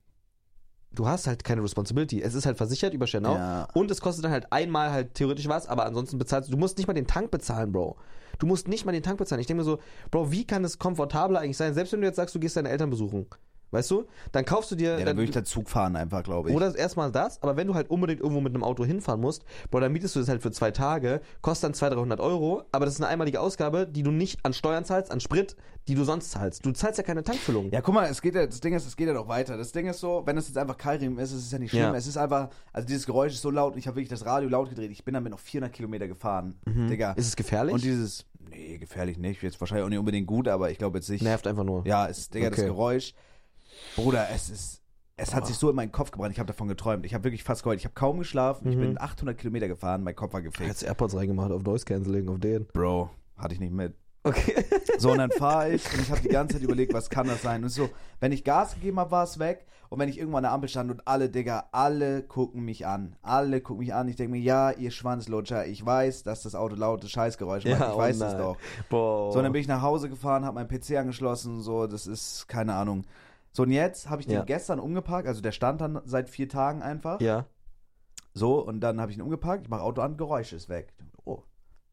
du hast halt keine Responsibility. Es ist halt versichert über Schernau. Ja. Und es kostet dann halt einmal halt theoretisch was, aber ansonsten bezahlst du, du musst nicht mal den Tank bezahlen, Bro. Du musst nicht mal den Tank bezahlen. Ich denke mir so, Bro, wie kann es komfortabler eigentlich sein? Selbst wenn du jetzt sagst, du gehst deine Eltern besuchen, weißt du? Dann kaufst du dir, ja, dann dann, würde ich da Zug fahren einfach, glaube ich. oder erstmal das, aber wenn du halt unbedingt irgendwo mit einem Auto hinfahren musst, boah, dann mietest du das halt für zwei Tage, kostet dann 200, 300 Euro, aber das ist eine einmalige Ausgabe, die du nicht an Steuern zahlst, an Sprit, die du sonst zahlst. Du zahlst ja keine Tankfüllung. Ja, guck mal, es geht ja, das Ding ist, es geht ja doch weiter. Das Ding ist so, wenn es jetzt einfach Keilriemen ist, ist es ja nicht schlimm. Ja. Es ist einfach, also dieses Geräusch ist so laut und ich habe wirklich das Radio laut gedreht. Ich bin damit noch 400 Kilometer gefahren, Digga. Ist es gefährlich? Und dieses, nee, gefährlich nicht. Jetzt wahrscheinlich auch nicht unbedingt gut, aber ich glaube jetzt nicht. Nervt einfach nur. Ja, es, Digga, das Okay. Geräusch. Bruder, es ist, es hat sich so in meinen Kopf gebrannt. Ich habe davon geträumt. Ich habe wirklich fast geheult. Ich habe kaum geschlafen. Ich Mhm. bin 800 Kilometer gefahren. Mein Kopf war gefickt. Jetzt AirPods reingemacht auf Noise Cancelling, auf den. Bro, hatte ich nicht mit. Okay. So, und dann fahre ich und ich habe die ganze Zeit überlegt, was kann das sein? Und so, wenn ich Gas gegeben habe, war es weg. Und wenn ich irgendwo an der Ampel stand und alle, Digga, alle gucken mich an. Alle gucken mich an. Ich denke mir, ja, ihr Schwanzlutscher, ich weiß, dass das Auto laute Scheißgeräusche macht. Ich oh weiß es nein. doch. Boah. So, und dann bin ich nach Hause gefahren, habe meinen PC angeschlossen, so, das ist, keine Ahnung. So, und jetzt habe ich den Ja. gestern umgeparkt, also der stand dann seit vier Tagen einfach. ja. So, und dann habe ich ihn umgeparkt, ich mache Auto an, Geräusch ist weg. Oh,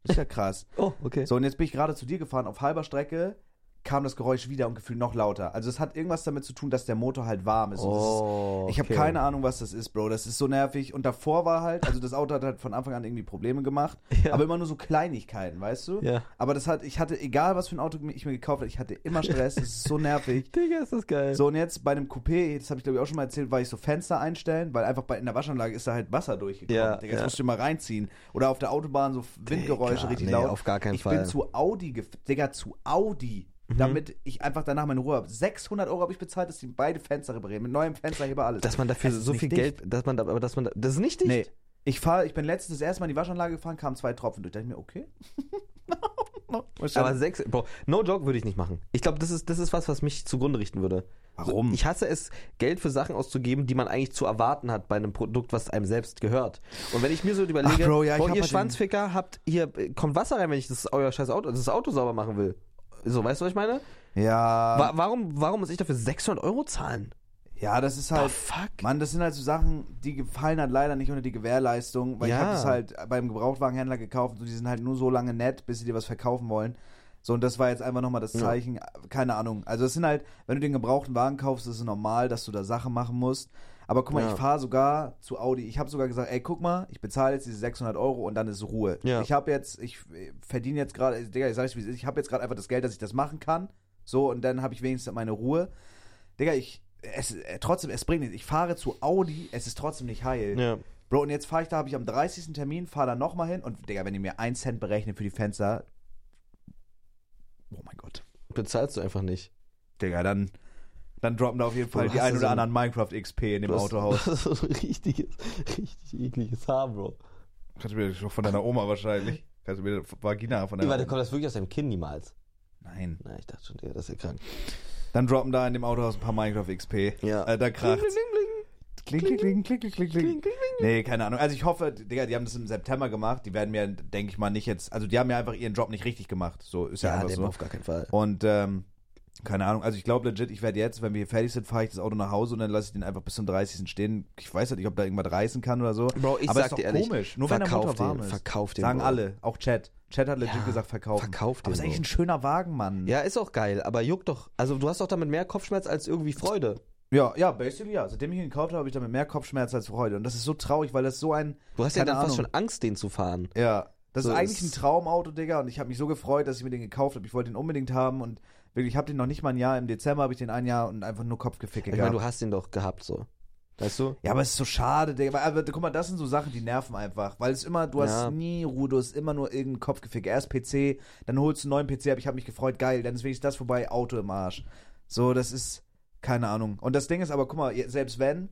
ist ja krass. Oh, okay. So, und jetzt bin ich gerade zu dir gefahren, auf halber Strecke kam das Geräusch wieder und gefühlt noch lauter. Also es hat irgendwas damit zu tun, dass der Motor halt warm ist. Das ist Oh, ich habe okay. keine Ahnung, was das ist, Bro. Das ist so nervig. Und davor war halt, also das Auto hat halt von Anfang an irgendwie Probleme gemacht, Ja. aber immer nur so Kleinigkeiten, weißt du? Ja. Aber das hat, ich hatte, egal was für ein Auto ich mir gekauft habe, ich hatte immer Stress. Das ist so nervig. Digga, ist das geil. So, und jetzt bei einem Coupé, das habe ich glaube ich auch schon mal erzählt, war ich so Fenster einstellen, weil einfach bei, in der Waschanlage ist da halt Wasser durchgekommen. Ja, Digga, das ja. musst du mal reinziehen. Oder auf der Autobahn so Windgeräusche Digga, richtig nee, laut. auf gar keinen ich Fall. bin zu Audi, Digga, zu Audi. Mhm. Damit ich einfach danach meine Ruhe habe. 600 Euro habe ich bezahlt, dass die beide Fenster reparieren. Mit neuem Fensterheber alles. dass man dafür so viel dicht. Geld, dass man da, aber dass man da, das ist nicht dicht. Nee. Ich fahre, ich bin letztens das erste Mal in die Waschanlage gefahren, kamen zwei Tropfen durch. Da dachte ich mir, okay. Aber sechs, Bro, no joke würde ich nicht machen. Ich glaube, das ist, das ist was, was mich zugrunde richten würde. Warum? Ich hasse es, Geld für Sachen auszugeben, die man eigentlich zu erwarten hat bei einem Produkt, was einem selbst gehört. Und wenn ich mir so überlege, Ach, Bro, ja, ich boah, hab ihr halt Schwanzficker habt, hier äh, kommt Wasser rein, wenn ich das euer scheiß Auto, das Auto sauber machen will. So, weißt du, was ich meine? ja. Wa warum, warum muss ich dafür 600 Euro zahlen? Ja, das ist The halt. fuck? Mann, das sind halt so Sachen, die gefallen halt leider nicht unter die Gewährleistung, weil ich Ja. habe das halt beim Gebrauchtwagenhändler gekauft und die sind halt nur so lange nett, bis sie dir was verkaufen wollen. So, und das war jetzt einfach nochmal das Ja. Zeichen, keine Ahnung. Also es sind halt, wenn du den gebrauchten Wagen kaufst, ist es normal, dass du da Sachen machen musst. Aber guck mal, Ja. ich fahre sogar zu Audi. Ich habe sogar gesagt, ey, guck mal, ich bezahle jetzt diese 600 Euro und dann ist Ruhe. Ja. Ich habe jetzt, ich äh, verdiene jetzt gerade, Digga, ich sag's wie es ist, ich habe jetzt gerade einfach das Geld, dass ich das machen kann. So, und dann habe ich wenigstens meine Ruhe. Digga, ich, es, äh, trotzdem, es bringt nichts. Ich fahre zu Audi, es ist trotzdem nicht heil. Ja. Bro, und jetzt fahre ich da, habe ich am 30. Termin, fahre da nochmal hin und, Digga, wenn ihr mir 1 Cent berechnet für die Fenster, oh mein Gott. Bezahlst du einfach nicht. Digga, dann, dann droppen da auf jeden Fall die ein ja oder so anderen Minecraft XP in dem Autohaus. Du hast so ein richtiges, richtig ekliges Haar, Bro. Kannst du mir schon von deiner Oma wahrscheinlich. Kannst du mir Vagina von Nee, deiner warte, Oma. kommt das wirklich aus deinem Kinn niemals? Nein. Na, ich dachte schon, Digga, das ist ja krank. Dann droppen da in dem Autohaus ein paar Minecraft XP. Ja. Äh, da kracht's. Kling, Kling, kling, kling, kling, kling, kling, Kling, Nee, keine Ahnung. Also ich hoffe, Digga, die haben das im September gemacht. Die werden mir, denke ich mal, nicht jetzt. Also die haben ja einfach ihren Job nicht richtig gemacht. So ist ja, Ja, einfach so. auf gar keinen Fall. Und ähm, keine Ahnung, also ich glaube legit, ich werde jetzt, wenn wir hier fertig sind, fahre ich das Auto nach Hause und dann lasse ich den einfach bis zum 30. stehen. Ich weiß halt nicht, ob da irgendwas reißen kann oder so. Bro, ich Aber sag ist doch dir ehrlich, komisch. Nur wenn der Motor warm den, ist. verkauf den, Sagen Bro. alle, auch Chat. Chat hat legit Ja, gesagt, verkaufen. verkauf den, Aber ist eigentlich Bro. ein schöner Wagen, Mann. Ja, ist auch geil, aber juckt doch. Also du hast doch damit mehr Kopfschmerz als irgendwie Freude. Ja, ja, basically ja. Seitdem ich ihn gekauft habe, habe ich damit mehr Kopfschmerz als Freude. Und das ist so traurig, weil das so ein. Du hast ja dann fast schon Angst, den zu fahren. Ja, das So ist eigentlich ein Traumauto, Digga. Und ich habe mich so gefreut, dass ich mir den gekauft habe. Ich wollte den unbedingt haben. Und wirklich, ich habe den noch nicht mal ein Jahr. Im Dezember habe ich den ein Jahr und einfach nur Kopfgeficke Ich meine, gehabt. du hast den doch gehabt, so. Weißt du? Ja, aber es ist so schade, Digga. Weil, aber, guck mal, das sind so Sachen, die nerven einfach. Weil es immer, du hast Ja. nie Ruhe, du hast immer nur irgendeinen Kopfgefick. Erst PC, dann holst du einen neuen PC ab. Ich habe mich gefreut, geil. Dann ist wenigstens das vorbei, Auto im Arsch. So, das ist, keine Ahnung. Und das Ding ist aber, guck mal, selbst wenn,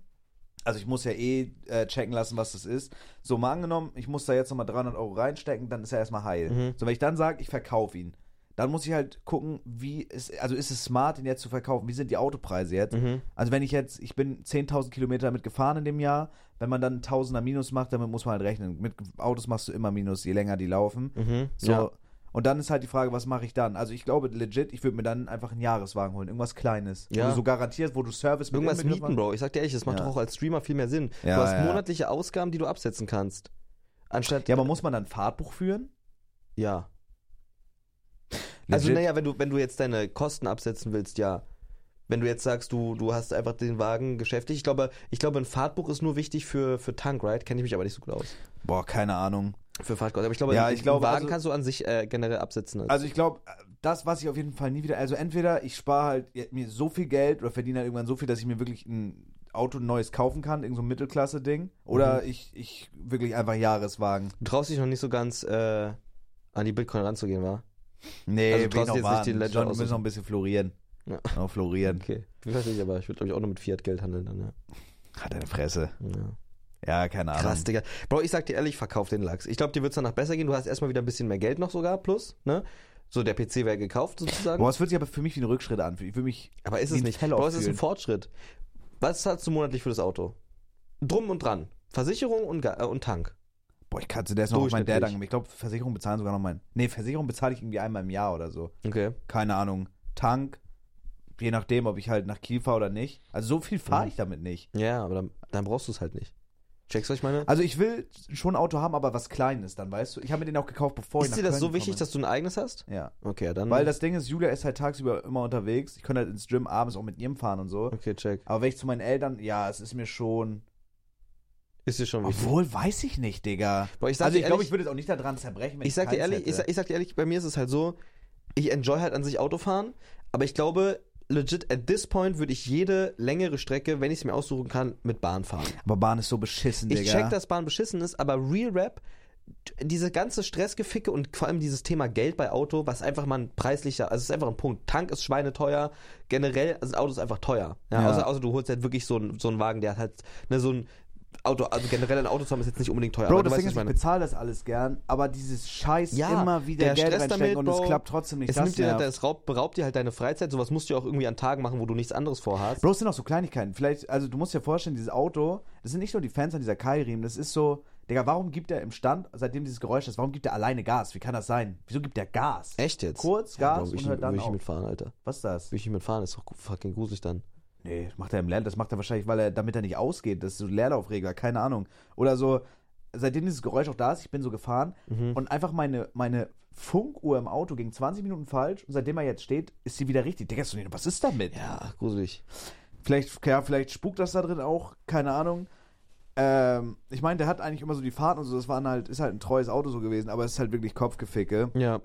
also ich muss ja eh äh, checken lassen, was das ist. So, mal angenommen, ich muss da jetzt nochmal 300 Euro reinstecken, dann ist er erstmal heil. Mhm. So, wenn ich dann sage, ich verkaufe ihn, dann muss ich halt gucken, wie ist, also ist es smart, ihn jetzt zu verkaufen? Wie sind die Autopreise jetzt? Mhm. Also wenn ich jetzt, ich bin 10.000 Kilometer damit gefahren in dem Jahr, wenn man dann 1000er Minus macht, damit muss man halt rechnen. Mit Autos machst du immer Minus, je länger die laufen. Mhm. So. Ja. Und dann ist halt die Frage, was mache ich dann? Also ich glaube legit, ich würde mir dann einfach einen Jahreswagen holen, irgendwas Kleines. Wo Ja. du so garantierst, wo du Service mit Irgendwas mieten, Bro. Ich sag dir ehrlich, das macht Ja. doch auch als Streamer viel mehr Sinn. Ja, du hast ja. monatliche Ausgaben, die du absetzen kannst. Anstatt. Ja, aber muss man dann Fahrtbuch führen? Ja. Also, Legit? naja, wenn du, wenn du jetzt deine Kosten absetzen willst, ja. Wenn du jetzt sagst, du, du hast einfach den Wagen geschäftigt. Ich glaube, ich glaube, ein Fahrtbuch ist nur wichtig für, für Tankride. Kenne ich mich aber nicht so gut aus. Boah, keine Ahnung. Für Fahrtkosten. Aber ich glaube, Ja, ich glaube, Wagen also- kannst du an sich äh, generell absetzen. als- Also ich glaube, das, was ich auf jeden Fall nie wieder, also entweder ich spare halt mir so viel Geld oder verdiene halt irgendwann so viel, dass ich mir wirklich ein Auto ein neues kaufen kann, irgend so ein Mittelklasse-Ding. Oder ich, ich wirklich einfach Jahreswagen. du traust dich noch nicht so ganz äh, an die Bitcoin ranzugehen, wa? Nee, Also noch du jetzt nicht die. Ledger wir müssen noch ein bisschen florieren. Ja. Noch florieren. Okay. Ich weiß nicht, aber ich würde, glaube ich, auch nur mit Fiat-Geld handeln dann, ja. Hat eine Fresse. ja. Ja, keine Ahnung. Krass, Digga. Bro, ich sag dir ehrlich, verkauf den Lachs. Ich glaube, dir wird's danach besser gehen. Du hast erstmal wieder ein bisschen mehr Geld noch sogar, plus, ne? So, der PC wäre gekauft sozusagen. Boah, es fühlt sich aber für mich wie ein Rückschritt an. Ich will mich. aber ist es nicht. Bro, es ist ein. Fortschritt. Was zahlst du monatlich für das Auto? Drum und dran. Versicherung und, äh, und Tank. Boah, ich kann der ist noch auf meinen Dad angeben. Ich glaube, Versicherung bezahlen sogar noch mein. Nee, Versicherung bezahle ich irgendwie einmal im Jahr oder so. Okay. Keine Ahnung. Tank. Je nachdem, ob ich halt nach Kiel fahre oder nicht. Also so viel fahre Mhm. ich damit nicht. Ja, aber dann, dann brauchst du es halt nicht. Checkst du, was ich meine? Also ich will schon ein Auto haben, aber was Kleines dann, weißt du? Ich habe mir den auch gekauft, bevor ich ist nach dir das Köln so wichtig, gekommen dass du ein eigenes hast? Ja. Okay, dann. Weil das Ding ist, Julia ist halt tagsüber immer unterwegs. Ich könnte halt ins Gym abends auch mit ihrem fahren und so. Okay, check. Aber wenn ich zu meinen Eltern, ja, es ist mir schon. Ist dir schon wichtig. Obwohl, weiß ich nicht, Digga. Boah, ich Also ich glaube, ich würde jetzt auch nicht daran zerbrechen, wenn ich ich sag dir ehrlich, ich sag, ich sag dir ehrlich, bei mir ist es halt so, ich enjoy halt an sich Autofahren, aber ich glaube, legit at this point würde ich jede längere Strecke, wenn ich es mir aussuchen kann, mit Bahn fahren. Aber Bahn ist so beschissen, Digga. Ich check, dass Bahn beschissen ist, aber Real Rap, diese ganze Stressgeficke und vor allem dieses Thema Geld bei Auto, was einfach mal ein preislicher, also es ist einfach ein Punkt. Tank ist schweineteuer, generell sind Autos einfach teuer. Ja, Ja. Außer, außer du holst halt wirklich so einen so einen Wagen, der hat halt, ne, so ein Auto, also generell ein Auto zu haben ist jetzt nicht unbedingt teuer. Bro, das Ding ist, ich bezahle das alles gern, aber dieses Scheiß Ja, immer wieder der Geld Stress damit, und es Bro, klappt trotzdem nicht. Es das nimmt dir, das raubt, beraubt dir halt deine Freizeit, sowas musst du ja auch irgendwie an Tagen machen, wo du nichts anderes vorhast. Bro, es sind auch so Kleinigkeiten. Vielleicht, also du musst dir vorstellen, dieses Auto, das sind nicht nur die Fans an dieser Keilriemen, das ist so, Digga, warum gibt er im Stand, seitdem dieses Geräusch ist, warum gibt er alleine Gas? Wie kann das sein? Wieso gibt er Gas? Echt jetzt? Kurz, Ja, Gas Bro, will ich, und hört will dann ich auf. mitfahren, Alter. Was ist das? Will ich mitfahren, ist doch fucking gruselig dann. Nee, das macht er im Leer, das macht er wahrscheinlich, weil er, damit er nicht ausgeht. Das ist so ein Leerlaufregler, keine Ahnung. Oder so, seitdem dieses Geräusch auch da ist, ich bin so gefahren Mhm. und einfach meine, meine Funkuhr im Auto ging 20 Minuten falsch und seitdem er jetzt steht, ist sie wieder richtig. Digga, so, was ist damit? Ja, gruselig. Vielleicht, ja, vielleicht spukt das da drin auch, keine Ahnung. Ähm, ich meine, der hat eigentlich immer so die Fahrten und so, das waren halt, ist halt ein treues Auto so gewesen, aber es ist halt wirklich Kopfgeficke. Ja.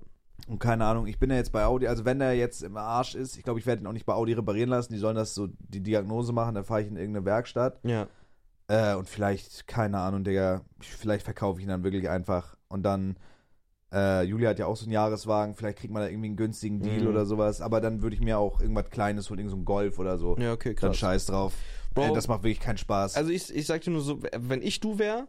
Und keine Ahnung, ich bin ja jetzt bei Audi, also wenn der jetzt im Arsch ist, ich glaube, ich werde ihn auch nicht bei Audi reparieren lassen, die sollen das so die Diagnose machen, dann fahre ich in irgendeine Werkstatt. Ja. Äh, und vielleicht, keine Ahnung, Digga, vielleicht verkaufe ich ihn dann wirklich einfach. Und dann, äh, Julia hat ja auch so einen Jahreswagen, vielleicht kriegt man da irgendwie einen günstigen Deal Mhm. oder sowas. Aber dann würde ich mir auch irgendwas Kleines holen, irgend so Golf oder so. Ja, okay, Dann krass. scheiß drauf. Bro, Äh, das macht wirklich keinen Spaß. Also ich, ich sag dir nur so, wenn ich du wäre,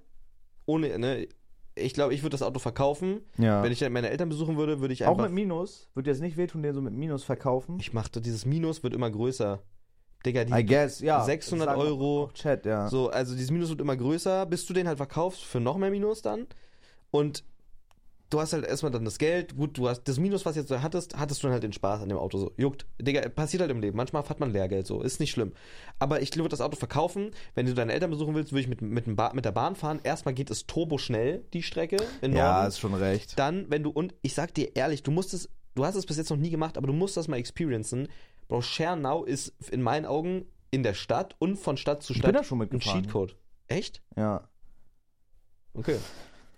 ohne, ne, ich glaube, ich würde das Auto verkaufen. ja. Wenn ich dann meine Eltern besuchen würde, würde ich auch einfach. mit Minus? Würde jetzt nicht wehtun, den so mit Minus verkaufen? ich machte dieses Minus wird immer größer. Digga, die I guess, ja. 600 Das sagen Euro. auch Chat, ja. So, also dieses Minus wird immer größer, bis du den halt verkaufst für noch mehr Minus dann. Und du hast halt erstmal dann das Geld. Gut, du hast das Minus, was jetzt du hattest, hattest du dann halt den Spaß an dem Auto. So, juckt. Digga, passiert halt im Leben. Manchmal hat man Lehrgeld, so. Ist nicht schlimm. Aber ich würde das Auto verkaufen. Wenn du deine Eltern besuchen willst, würde ich mit, mit, dem ba mit der Bahn fahren. Erstmal geht es turbo schnell, die Strecke in ja, Norden. ist schon recht. Dann, wenn du, und ich sag dir ehrlich, du musst es, du hast es bis jetzt noch nie gemacht, aber du musst das mal experiencen. Bro, Schernau ist in meinen Augen in der Stadt und von Stadt zu Ich Stadt bin da schon ein mitgefahren. Cheatcode. Echt? Ja. Okay.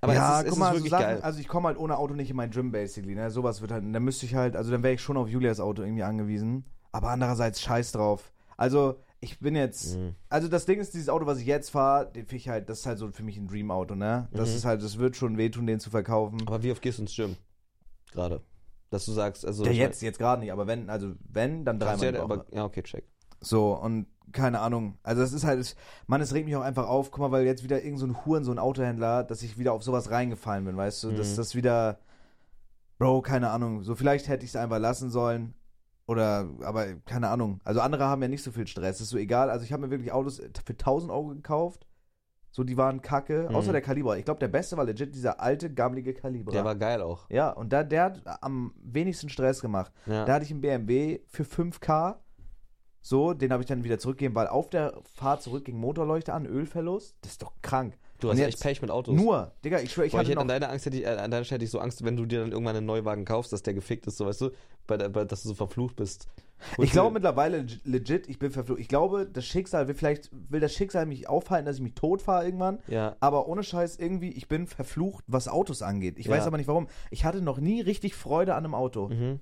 Aber ja, es ist, es guck mal, ist also, wirklich Sachen, geil. also ich komme halt ohne Auto nicht in mein Gym, basically, ne? Sowas wird halt, dann müsste ich halt, also dann wäre ich schon auf Julias Auto irgendwie angewiesen. Aber andererseits scheiß drauf. Also, ich bin jetzt, Mhm. also das Ding ist, dieses Auto, was ich jetzt fahre, den finde ich halt, das ist halt so für mich ein Dream-Auto, ne? Das Mhm. ist halt, das wird schon wehtun, den zu verkaufen. Aber wie oft gehst du ins Gym? Gerade. Dass du sagst, also. Ich jetzt, jetzt gerade nicht, aber wenn, also wenn, dann dreimal ja, aber, ja, okay, check. So, und keine Ahnung. Also das ist halt, Mann, es regt mich auch einfach auf. Guck mal, weil jetzt wieder irgend so ein Huren, so ein Autohändler, dass ich wieder auf sowas reingefallen bin, weißt du? Dass Mhm. das wieder, Bro, keine Ahnung. So, vielleicht hätte ich es einfach lassen sollen. Oder, aber keine Ahnung. Also andere haben ja nicht so viel Stress. Ist so egal. Also ich habe mir wirklich Autos für 1000 Euro gekauft. So, die waren kacke. Mhm. Außer der Kaliber. Ich glaube, der beste war legit dieser alte, gammelige Kaliber. Der war geil auch. ja, und da, der hat am wenigsten Stress gemacht. Ja. Da hatte ich einen BMW für 5K. So, den habe ich dann wieder zurückgegeben, weil auf der Fahrt zurück ging Motorleuchte an, Ölverlust. Das ist doch krank. du und hast echt Pech mit Autos. Nur, Digga, ich schwöre, ich Boah, ich hätte an deiner Angst hätte ich, äh, an deiner Stelle hätte ich so Angst, wenn du dir dann irgendwann einen Neuwagen kaufst, dass der gefickt ist, so weißt du, bei, bei, dass du so verflucht bist. ich glaube mittlerweile leg- legit, ich bin verflucht. Ich glaube, das Schicksal will vielleicht, will das Schicksal mich aufhalten, dass ich mich tot fahre irgendwann. Ja. Aber ohne Scheiß irgendwie, ich bin verflucht, was Autos angeht. Ich Ja. weiß aber nicht warum. Ich hatte noch nie richtig Freude an einem Auto. Mhm.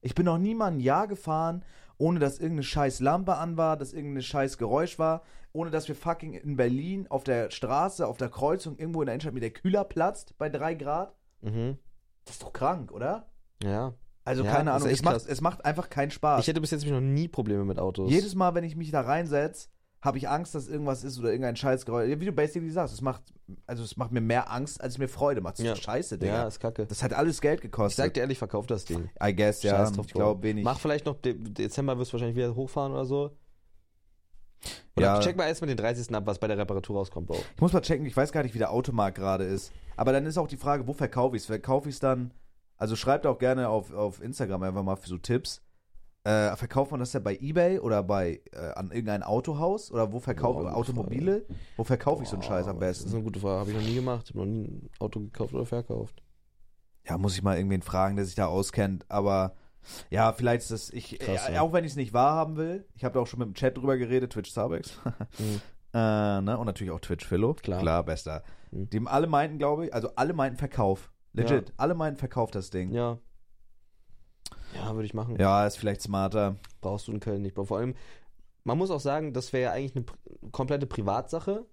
Ich bin noch nie mal ein Jahr gefahren, ohne dass irgendeine scheiß Lampe an war, dass irgendeine scheiß Geräusch war, ohne dass wir fucking in Berlin auf der Straße, auf der Kreuzung, irgendwo in der Innenstadt mir der Kühler platzt bei drei Grad. Mhm. Das ist doch krank, oder? Ja. Also Ja, keine Ahnung, es macht, es macht einfach keinen Spaß. Ich hätte bis jetzt noch nie Probleme mit Autos. Jedes Mal, wenn ich mich da reinsetze, habe ich Angst, dass irgendwas ist oder irgendein Scheißgeräusch. Wie du basically sagst, es macht, also es macht mir mehr Angst, als es mir Freude macht. Das ist Ja. doch scheiße, Digga. Ja, ist kacke. Das hat alles Geld Ich gekostet. sag dir ehrlich, verkauf das Ding. I guess, ja. Scheiß drauf, ich glaube wenig. Mach vielleicht noch, De Dezember wirst du wahrscheinlich wieder hochfahren oder so. Oder Ja. check mal erst mal den 30. ab, was bei der Reparatur rauskommt, Bro. Ich muss mal checken, ich weiß gar nicht, wie der Automarkt gerade ist. Aber dann ist auch die Frage, wo verkaufe ich es? Verkaufe ich es dann, also schreibt auch gerne auf, auf Instagram einfach mal für so Tipps. Äh, verkauft man das ja bei Ebay oder bei äh, an irgendein Autohaus? Oder wo verkaufe Boah, gute Automobile? Wo verkaufe ich so einen Scheiß am Das ist besten? eine gute Frage. Habe ich noch nie gemacht. Ich habe noch nie ein Auto gekauft oder verkauft. Ja, muss ich mal irgendwen fragen, der sich da auskennt. Aber ja, vielleicht ist das, ich, Krass, äh, ja. auch wenn ich es nicht wahrhaben will, ich habe da auch schon mit dem Chat drüber geredet, Twitch Starbucks. Mhm. Äh, ne? Und natürlich auch Twitch Philo. Klar. Klar, bester. Mhm. Die alle meinten, glaube ich, also alle meinten Verkauf. Legit. Ja. Alle meinten Verkauf das Ding. Ja. Ja. Ja, würde ich machen. ist vielleicht smarter. Brauchst du in Köln nicht. Vor allem, man muss auch sagen, das wäre ja eigentlich eine komplette Privatsache.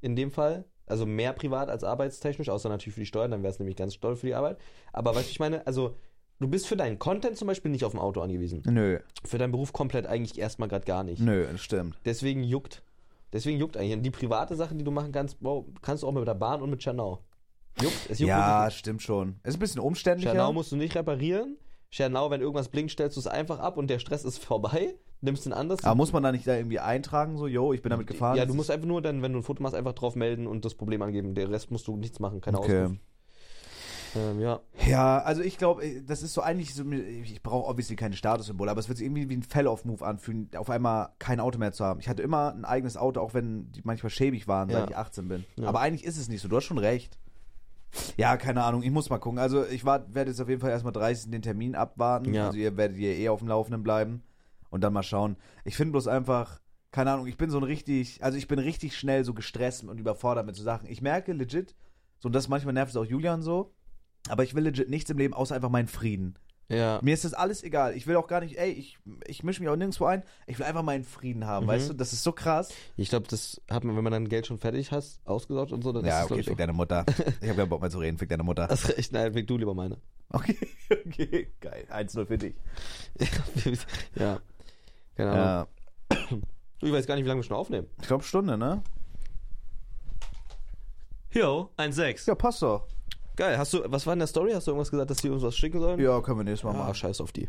In dem Fall. Also mehr privat als arbeitstechnisch, außer natürlich für die Steuern, dann wäre es nämlich ganz toll für die Arbeit. Aber weißt du, ich meine, also du bist für deinen Content zum Beispiel nicht auf dem Auto angewiesen. Nö, Für deinen Beruf komplett eigentlich erstmal gerade gar nicht. nö, das stimmt. Deswegen juckt. Deswegen juckt eigentlich. Und die private Sachen, die du machen kannst, Bro, kannst du auch mit der Bahn und mit Schernau. Juckt. Es juckt Ja, stimmt schon. Ist ein bisschen umständlicher. Schernau musst du nicht reparieren. Schernau, wenn irgendwas blinkt, stellst du es einfach ab und der Stress ist vorbei. Nimmst ein anderes. Aber muss man da nicht da irgendwie eintragen, so, yo, ich bin damit gefahren? Ja, du musst einfach nur dann, wenn du ein Foto machst, einfach drauf melden und das Problem angeben. Der Rest musst du nichts machen, keine Okay. Auskunft. Ähm, ja. Ja, also ich glaube, das ist so eigentlich so, ich brauche obviously keine Statussymbole, aber es wird sich irgendwie wie ein Fell-Off-Move anfühlen, auf einmal kein Auto mehr zu haben. Ich hatte immer ein eigenes Auto, auch wenn die manchmal schäbig waren, Ja. seit ich 18 bin. Ja. Aber eigentlich ist es nicht so, du hast schon recht. Ja, keine Ahnung, ich muss mal gucken. Also ich werde jetzt auf jeden Fall erstmal 30 den Termin abwarten. Ja. Also ihr werdet ihr eh auf dem Laufenden bleiben. und dann mal schauen. Ich finde bloß einfach, keine Ahnung, ich bin so ein richtig, also ich bin richtig schnell so gestresst und überfordert mit so Sachen. Ich merke legit, so und das manchmal nervt es auch Julian so, aber ich will legit nichts im Leben außer einfach meinen Frieden. Ja. Mir ist das alles egal. Ich will auch gar nicht, ey, ich, ich mische mich auch nirgendwo ein. Ich will einfach meinen Frieden haben, Mhm. weißt du? Das ist so krass. Ich glaube, das hat man, wenn man dann Geld schon fertig hast, ausgesaugt und so, dann ist Ja, das, okay, glaub fick deine Mutter. Ich habe keinen Bock mehr zu reden, fick deine Mutter. Hast recht, nein, fick du lieber meine. Okay, okay, geil. 1-0 für dich. ja. Keine Ahnung. Ja, Du, ich weiß gar nicht, wie lange wir schon aufnehmen. ich glaube Stunde, ne? Jo, 1,6. Ja, passt doch. Geil, hast du, was war in der Story? Hast du irgendwas gesagt, dass die uns was schicken sollen? Ja, können wir nächstes Mal machen. scheiß auf die.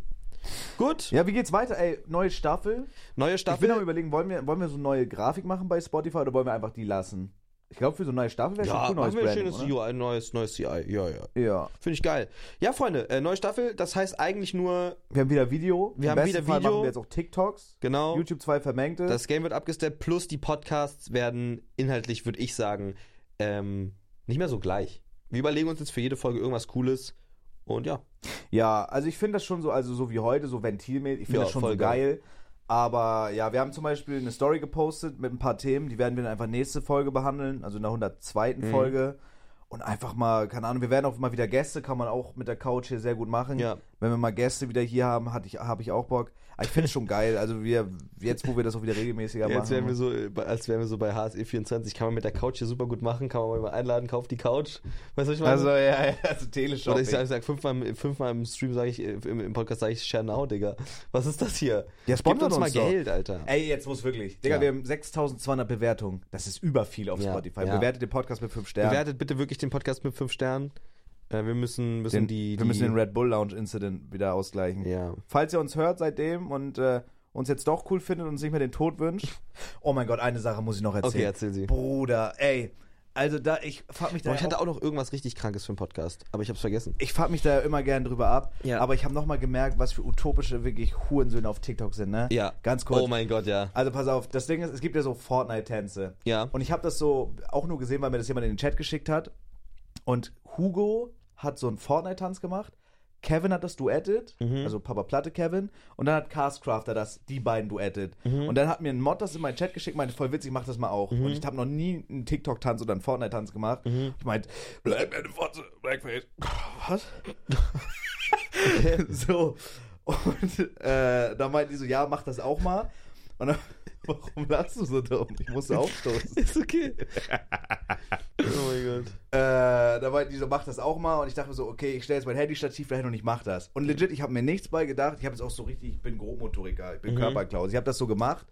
Gut, Ja, wie geht's weiter? Ey, neue Staffel. neue Ich bin Staffel. am überlegen, wollen wir, wollen wir so eine neue Grafik machen bei Spotify oder wollen wir einfach die lassen? Ich glaube, für so eine neue Staffel wäre ja, schon cool, neues wir ein schönes oder? UI, neues, neues CI. Ja, ja. Ja. Finde ich geil. Ja, Freunde, äh, neue Staffel, das heißt eigentlich nur, Wir haben wieder Video. Wir Im haben wieder Fall Video. machen wir jetzt auch TikToks. genau, YouTube zwei vermengte. das Game wird abgesteppt, plus die Podcasts werden inhaltlich, würde ich sagen, ähm, nicht mehr so gleich. Wir überlegen uns jetzt für jede Folge irgendwas Cooles und ja. Ja, also ich finde das schon so, also so wie heute, so ventilmäßig, ich finde Ja, das schon so geil. Aber ja, wir haben zum Beispiel eine Story gepostet mit ein paar Themen, die werden wir dann einfach nächste Folge behandeln, also in der 102. Mhm. Folge. Und einfach mal, keine Ahnung, wir werden auch mal wieder Gäste, kann man auch mit der Couch hier sehr gut machen. Ja. Wenn wir mal Gäste wieder hier haben, habe ich auch Bock. Ich finde es schon geil. Also wir, jetzt wo wir das auch wieder regelmäßiger Jetzt machen. wären wir so, äh, als wären wir so bei HSE24, kann man mit der Couch hier super gut machen, kann man mal einladen, kauft die Couch. Weißt du, was ich meine? also ja, ja, also Teleshop. Oder ich sag, sag fünfmal, im- fünfmal im Stream sage ich, äh, im, im Podcast sage ich Share Now, Digga. Was ist das hier? Ja, Gib sponsert uns mal uns doch. Geld, Alter. Ey, jetzt muss wirklich. Digga, Ja. wir haben 6200 Bewertungen. Das ist über viel auf Spotify. Bewertet den Podcast mit 5 Sternen. Bewertet bitte wirklich den Podcast mit 5 Sternen. Äh, wir müssen, müssen Den, die, wir die, müssen den Red Bull Lounge Incident wieder ausgleichen. Ja. Falls ihr uns hört seitdem und äh, uns jetzt doch cool findet und uns nicht mehr den Tod wünscht. Oh mein Gott, eine Sache muss ich noch erzählen. Okay, erzähl sie. Bruder, ey. Also da, ich frag mich da. Boah, ich hatte auch, auch noch irgendwas richtig Krankes für den Podcast, aber ich hab's vergessen. ich frag mich da immer gern drüber ab. Ja. Aber ich habe nochmal gemerkt, was für utopische, wirklich Hurensöhne auf TikTok sind, ne? Ja. Ganz kurz. Oh mein Gott, ja. Also pass auf, das Ding ist, es gibt ja so Fortnite-Tänze. Ja. Und ich habe das so auch nur gesehen, weil mir das jemand in den Chat geschickt hat. Und Hugo hat so einen Fortnite-Tanz gemacht. Kevin hat das duettet, Mhm. also Papa Platte Kevin. Und dann hat Castcrafter das, die beiden duettet. Mhm. Und dann hat mir ein Mod das in meinen Chat geschickt, meinte, voll witzig, mach das mal auch. Und ich habe noch nie einen TikTok-Tanz oder einen Fortnite-Tanz gemacht. Mhm. Ich meinte, bleib mir eine Fotze, Blackface. Was? so. Und äh, dann meinten die so, ja, mach das auch mal. Und dann, warum lachst du so dumm? Ich musste aufstoßen. Ist okay. oh mein Gott. Äh, da meinten die so, mach das auch mal. Und ich dachte mir so, okay, ich stelle jetzt mein Handystativ dahin und ich mach das. Und legit, ich habe mir nichts bei gedacht. Ich habe jetzt auch so richtig, ich bin Grobmotoriker, ich bin Mhm. Körperklaus. Ich habe das so gemacht,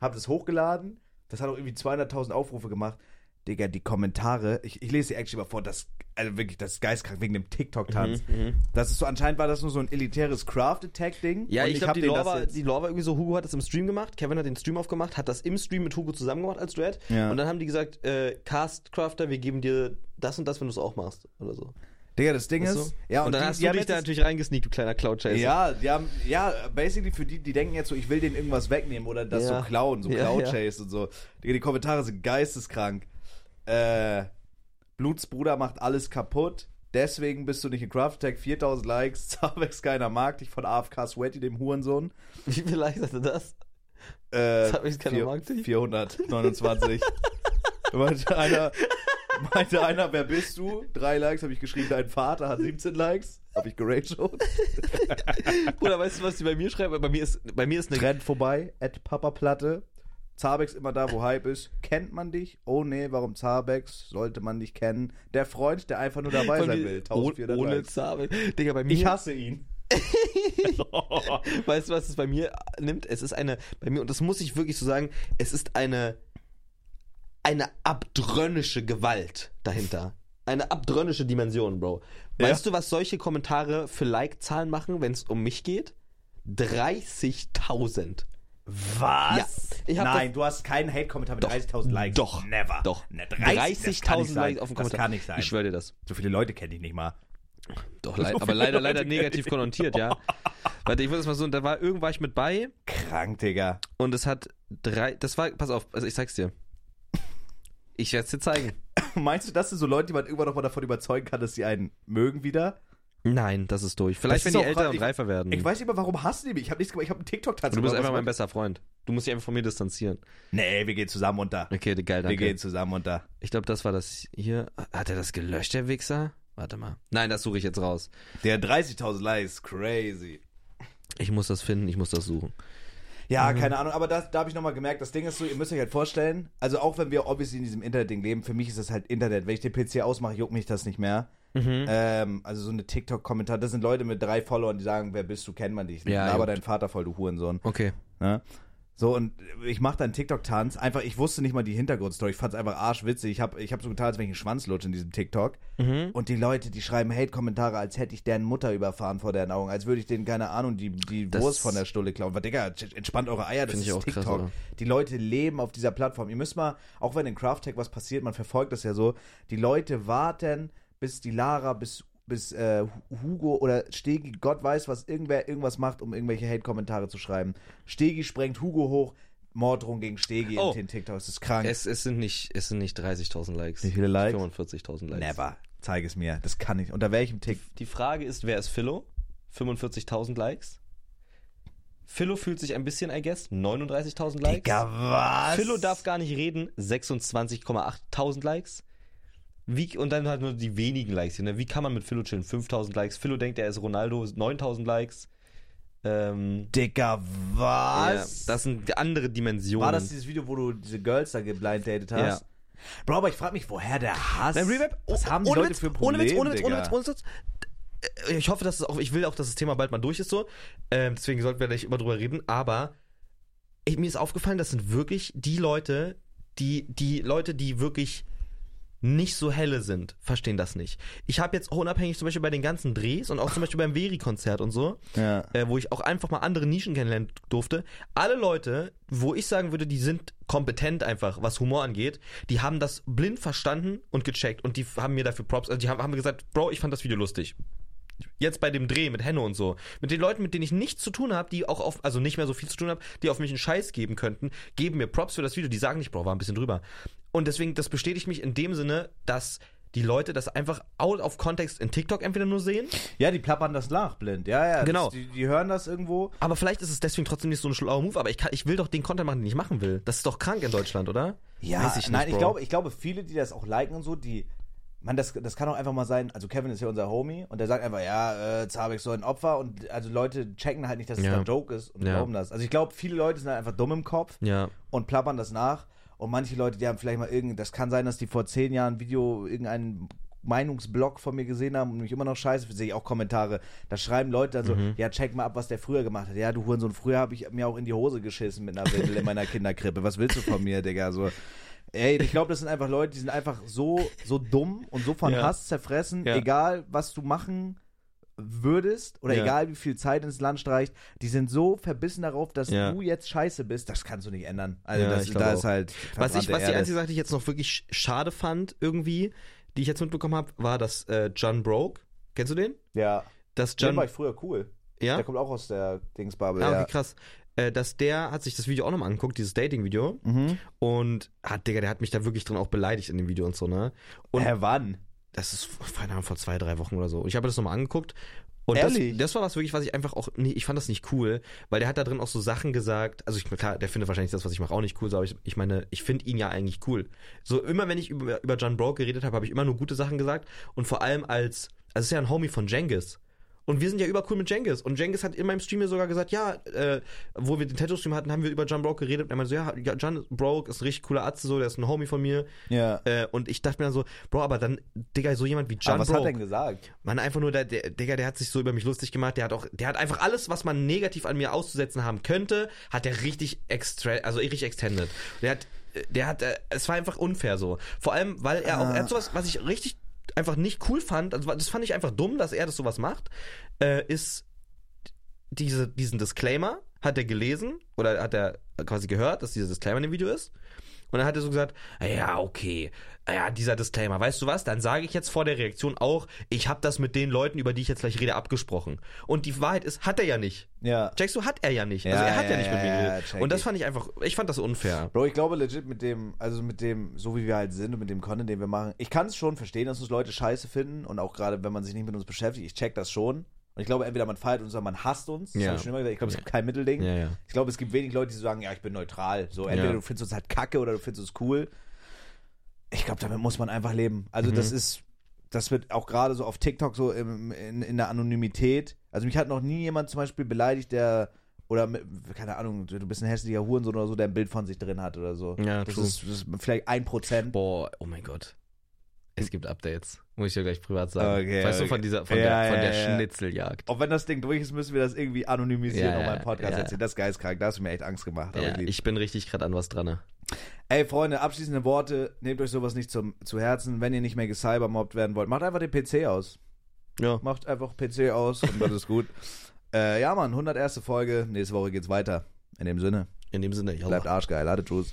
habe das hochgeladen. Das hat auch irgendwie 200.000 Aufrufe gemacht. Digga, die Kommentare, ich, ich lese die actually mal vor, das, also wirklich, das ist geistkrank wegen dem TikTok-Tanz. Mhm, Das ist so, anscheinend war das nur so ein elitäres Craft-Attack-Ding. Ja, Und ich hab glaube, die, Lore die Lore war irgendwie so, Hugo hat das im Stream gemacht, Kevin hat den Stream aufgemacht, hat das im Stream mit Hugo zusammen gemacht als Duett. Ja. Und dann haben die gesagt, äh, Castcrafter, wir geben dir das und das, wenn du es auch machst. Oder so. Digga, das Ding Weißt ist, ja, und, dann die, hast die du dich da natürlich reingesneakt, du kleiner Cloud-Chaser. Ja, die haben, ja, basically für die, die denken jetzt so, ich will denen irgendwas wegnehmen oder das Ja. so klauen, so Ja, Cloud ja. Und so. Digga, die Kommentare sind geisteskrank. Äh, Blutsbruder macht alles kaputt. Deswegen bist du nicht in Craft Attack. 4000 Likes. Zabex keiner mag dich von AFK Sweaty, dem Hurensohn. Wie viel Likes hatte das? Äh, Zabex keiner mag dich? 429. meinte einer, meinte einer, wer bist du? Drei Likes habe ich geschrieben, dein Vater hat 17 Likes. Habe ich geraged. Bruder, weißt du, was die bei mir schreiben? Bei mir ist, bei mir ist eine Trend vorbei, at Papaplatte. Zabex immer da, wo Hype ist. Kennt man dich? Oh nee, warum Zabex? Sollte man dich kennen. Der Freund, der einfach nur dabei sein will. ohne, 1400 ohne Likes. Zabe. Digga, bei mir. Ich hasse ihn. Weißt du, was es bei mir nimmt? Es ist eine, bei mir, und das muss ich wirklich so sagen, es ist eine, eine abtrönnische Gewalt dahinter. Eine abtrönnische Dimension, Bro. Weißt du, was solche Kommentare für Like-Zahlen machen, wenn es um mich geht? 30.000. Was? Ja. Nein, du hast keinen Hate-Kommentar mit Doch. 30.000 Likes. Doch. Never. Doch. Ne, 30 das kann 30.000 nicht sein. Likes auf dem Das Kommentar. kann nicht sein. Ich schwöre dir das. so viele Leute kenne ich nicht mal. Doch, leid, aber leider, leider negativ konnotiert, ja. Warte, ich muss das mal so, da war irgendwann ich mit bei Krank, Digga. und es hat drei, das war, pass auf, also ich zeig's dir. Ich werde es dir zeigen. Meinst du, das sind so Leute, die man irgendwann noch mal davon überzeugen kann, dass sie einen mögen wieder? Nein, das ist durch. Vielleicht, Das wenn die älter und reifer werden. Ich weiß nicht mal, warum hassen die mich? Ich habe nichts gemacht. Ich habe einen TikTok-Tanz du bist einfach mein bester Freund. Du musst dich einfach von mir distanzieren. Nee, wir gehen zusammen unter. Okay, geil, Wir danke. gehen zusammen unter. Ich glaube, das war das hier. Hat er das gelöscht, der Wichser? Warte mal. Nein, das suche ich jetzt raus. Der 30.000 Likes, crazy. Ich muss das finden, ich muss das suchen. Ja, Mhm. keine Ahnung, aber das, da habe ich nochmal gemerkt, das Ding ist so, ihr müsst euch halt vorstellen, also auch wenn wir obviously in diesem Internet-Ding leben, für mich ist das halt Internet. Wenn ich den PC ausmache, juckt mich das nicht mehr. Mhm. Ähm, also so eine TikTok-Kommentar, das sind Leute mit drei Followern, die sagen, wer bist du, kennt man dich. Ja, aber dein Vater voll, du Hurensohn. Okay. Ne? So, und ich mache dann TikTok-Tanz. Einfach, ich wusste nicht mal die Hintergrundstory. Ich fand's einfach arschwitzig. Ich habe ich hab so getan, als wenn ich einen Schwanz lutsche in diesem TikTok. Mhm. Und die Leute, die schreiben Hate-Kommentare, als hätte ich deren Mutter überfahren vor deren Augen. Als würde ich denen, keine Ahnung, die, die Das- Wurst von der Stulle klauen. Was, Digga, entspannt eure Eier, das ist TikTok. krass, die Leute leben auf dieser Plattform. Ihr müsst mal, auch wenn in Craft-Tech was passiert, man verfolgt das ja so, die Leute warten, bis die Lara, bis bis äh, Hugo oder Stegi, Gott weiß, was irgendwer irgendwas macht, um irgendwelche Hate-Kommentare zu schreiben. Stegi sprengt Hugo hoch, Morddrohung gegen Stegi Oh. in den TikTok. Das ist krank. Es, es, sind nicht, es sind nicht 30.000 Likes. Wie viele Likes? 45.000 Likes. Never. Zeig es mir. Das kann ich. Unter welchem Tick? Die Frage ist, wer ist Philo? 45.000 Likes. Philo fühlt sich ein bisschen, I guess, 39.000 Likes. Digga, was? Philo darf gar nicht reden, 26,8.000 Likes. Wie, und dann halt nur die wenigen Likes. Ne? Wie kann man mit Philo chillen? 5000 Likes. Philo denkt, er ist Ronaldo, 9000 Likes. Ähm, Digga, was? Ja, das sind andere Dimensionen. War das dieses Video, wo du diese Girls da geblinddatet hast? Ja. Bro, aber ich frage mich, woher der Hass? Beim Rewrap, was oh, haben die ohne Leute Witz, für ohne Probleme, Witz, ohne Witz, ohne? Witz, ohne Witz. Äh, Ich hoffe, dass es auch, ich will auch, dass das Thema bald mal durch ist so. Ähm, deswegen sollten wir nicht immer drüber reden. Aber ich, mir ist aufgefallen, das sind wirklich die Leute, die, die Leute, die wirklich nicht so helle sind, verstehen das nicht. Ich habe jetzt unabhängig zum Beispiel bei den ganzen Drehs und auch zum Beispiel beim Veri-Konzert und so, Ja. äh, wo ich auch einfach mal andere Nischen kennenlernen durfte. Alle Leute, wo ich sagen würde, die sind kompetent einfach, was Humor angeht, die haben das blind verstanden und gecheckt und die haben mir dafür Props, also die haben, haben gesagt, Bro, ich fand das Video lustig. Jetzt bei dem Dreh mit Henno und so, mit den Leuten, mit denen ich nichts zu tun habe, die auch auf, also nicht mehr so viel zu tun habe, die auf mich einen Scheiß geben könnten, geben mir Props für das Video. Die sagen nicht, Bro, war ein bisschen drüber. Und deswegen, das bestätigt mich in dem Sinne, dass die Leute das einfach out of context in TikTok entweder nur sehen ja, die plappern das nach, blind. Ja, ja. Genau. Das, die, die hören das irgendwo. Aber vielleicht ist es deswegen trotzdem nicht so ein schlauer Move, aber ich, kann, ich will doch den Content machen, den ich machen will. Das ist doch krank in Deutschland, oder? Ja, Weiß ich nicht, nein, ich glaube, ich glaube, viele, die das auch liken und so, die. Man, das, das kann auch einfach mal sein, also Kevin ist ja unser Homie und der sagt einfach, ja, äh, ich so ein Opfer und also Leute checken halt nicht, dass es Ja. ein Joke ist und Ja. glauben das. Also ich glaube, viele Leute sind halt einfach dumm im Kopf Ja. und plappern das nach und manche Leute, die haben vielleicht mal irgend, das kann sein, dass die vor zehn Jahren ein Video, irgendeinen Meinungsblog von mir gesehen haben und mich immer noch scheiße, sehe ich auch Kommentare, da schreiben Leute dann so, Mhm. ja, check mal ab, was der früher gemacht hat. Ja, du Hurensohn, früher habe ich mir auch in die Hose geschissen mit einer Windel in meiner Kinderkrippe. Was willst du von mir, Digga? So, ey, ich glaube, das sind einfach Leute, die sind einfach so, so dumm und so von Ja. Hass zerfressen, Ja. egal was du machen würdest oder Ja. egal wie viel Zeit ins Land streicht, die sind so verbissen darauf, dass Ja. du jetzt scheiße bist, das kannst du nicht ändern. Also Ja, das, da ist halt Was, ich, was die einzige Sache, die ich jetzt noch wirklich sch- schade fand, irgendwie, die ich jetzt mitbekommen habe, war, dass äh, John Broke, kennst du den? Ja, Dass John John, war ich früher cool. ja? Der kommt auch aus der Dingsbubble. Ah, okay, ja. krass. Äh, dass der hat sich das Video auch nochmal angeguckt, dieses Dating-Video. Mhm. Und, ah, Digga, der hat mich da wirklich drin auch beleidigt in dem Video und so, ne? Und Hä, wann? Das ist, keine vor zwei, drei Wochen oder so. Und ich habe das nochmal angeguckt. Und Ehrlich? das, das war was wirklich, was ich einfach auch, nee, ich fand das nicht cool, weil der hat da drin auch so Sachen gesagt, also ich, klar, der findet wahrscheinlich das, was ich mache, auch nicht cool, aber ich, ich meine, ich finde ihn ja eigentlich cool. So, immer wenn ich über, über John Broke geredet habe, habe ich immer nur gute Sachen gesagt und vor allem als, also es ist ja ein Homie von Jengis. Und wir sind ja übercool mit Jengis. Und Jengis hat in meinem Stream mir sogar gesagt, ja, äh, wo wir den Tattoo-Stream hatten, haben wir über John Broke geredet. Und er meinte so, ja, John Broke ist ein richtig cooler Arzt, so, der ist ein Homie von mir. Ja. Äh, und ich dachte mir dann so, Bro, aber dann, Digga, so jemand wie John Aber was Broke. hat er denn gesagt? Man einfach nur, der, der, Digga, der hat sich so über mich lustig gemacht. Der hat auch, der hat einfach alles, was man negativ an mir auszusetzen haben könnte, hat der richtig extra, also richtig extended. Der hat, der hat, äh, es war einfach unfair so. Vor allem, weil er auch, er hat sowas, was ich richtig einfach nicht cool fand, also das fand ich einfach dumm, dass er das sowas macht, äh, ist diese, diesen Disclaimer hat er gelesen oder hat er quasi gehört, dass dieser Disclaimer in dem Video ist Und dann hat er so gesagt, ja, okay, ja, dieser Disclaimer, weißt du was, dann sage ich jetzt vor der Reaktion auch, ich habe das mit den Leuten, über die ich jetzt gleich rede, abgesprochen. Und die Wahrheit ist, hat er ja nicht. Ja. Checkst du, hat er ja nicht. Ja, also er hat ja, ja, nicht mit mir ja, geredet. Und das fand ich einfach, ich fand das unfair. Bro, ich glaube legit mit dem, also mit dem, so wie wir halt sind und mit dem Content, den wir machen, ich kann es schon verstehen, dass uns Leute scheiße finden und auch gerade, wenn man sich nicht mit uns beschäftigt, ich check das schon. Und ich glaube, entweder man feiert uns oder man hasst uns. Das Ja. hab ich schon immer gesagt. Ich glaube, es gibt kein Mittelding. Ja, ja. Ich glaube, es gibt wenig Leute, die sagen, ja, ich bin neutral. So, entweder du findest uns halt kacke oder du findest uns cool. Ich glaube, damit muss man einfach leben. Also, das Mhm. ist, das wird auch gerade so auf TikTok so im, in, in der Anonymität. Also, mich hat noch nie jemand zum Beispiel beleidigt, der, oder, mit, keine Ahnung, du bist ein hässlicher Hurensohn oder so, der ein Bild von sich drin hat oder so. Ja, das, true. ist, das ist vielleicht ein Prozent. Boah, oh mein Gott. Es gibt Updates. Muss ich dir gleich privat sagen. Okay, weißt okay. du, von dieser, von Ja, der, von ja, der ja. Schnitzeljagd. Auch wenn das Ding durch ist, müssen wir das irgendwie anonymisieren Ja, auf meinem Podcast ja. erzählen. Das ist geistkrank. Da hast du mir echt Angst gemacht. Ja, ich ich bin richtig gerade an was dran. Ne? Ey, Freunde, abschließende Worte. Nehmt euch sowas nicht zum, zu Herzen. Wenn ihr nicht mehr gecybermobbt werden wollt, macht einfach den PC aus. Ja. Macht einfach PC aus und das ist gut. Äh, ja, Mann, 101. Folge. Nächste Woche geht's weiter. In dem Sinne, In dem Sinne, ja. bleibt arschgeil. Hatte Tschüss.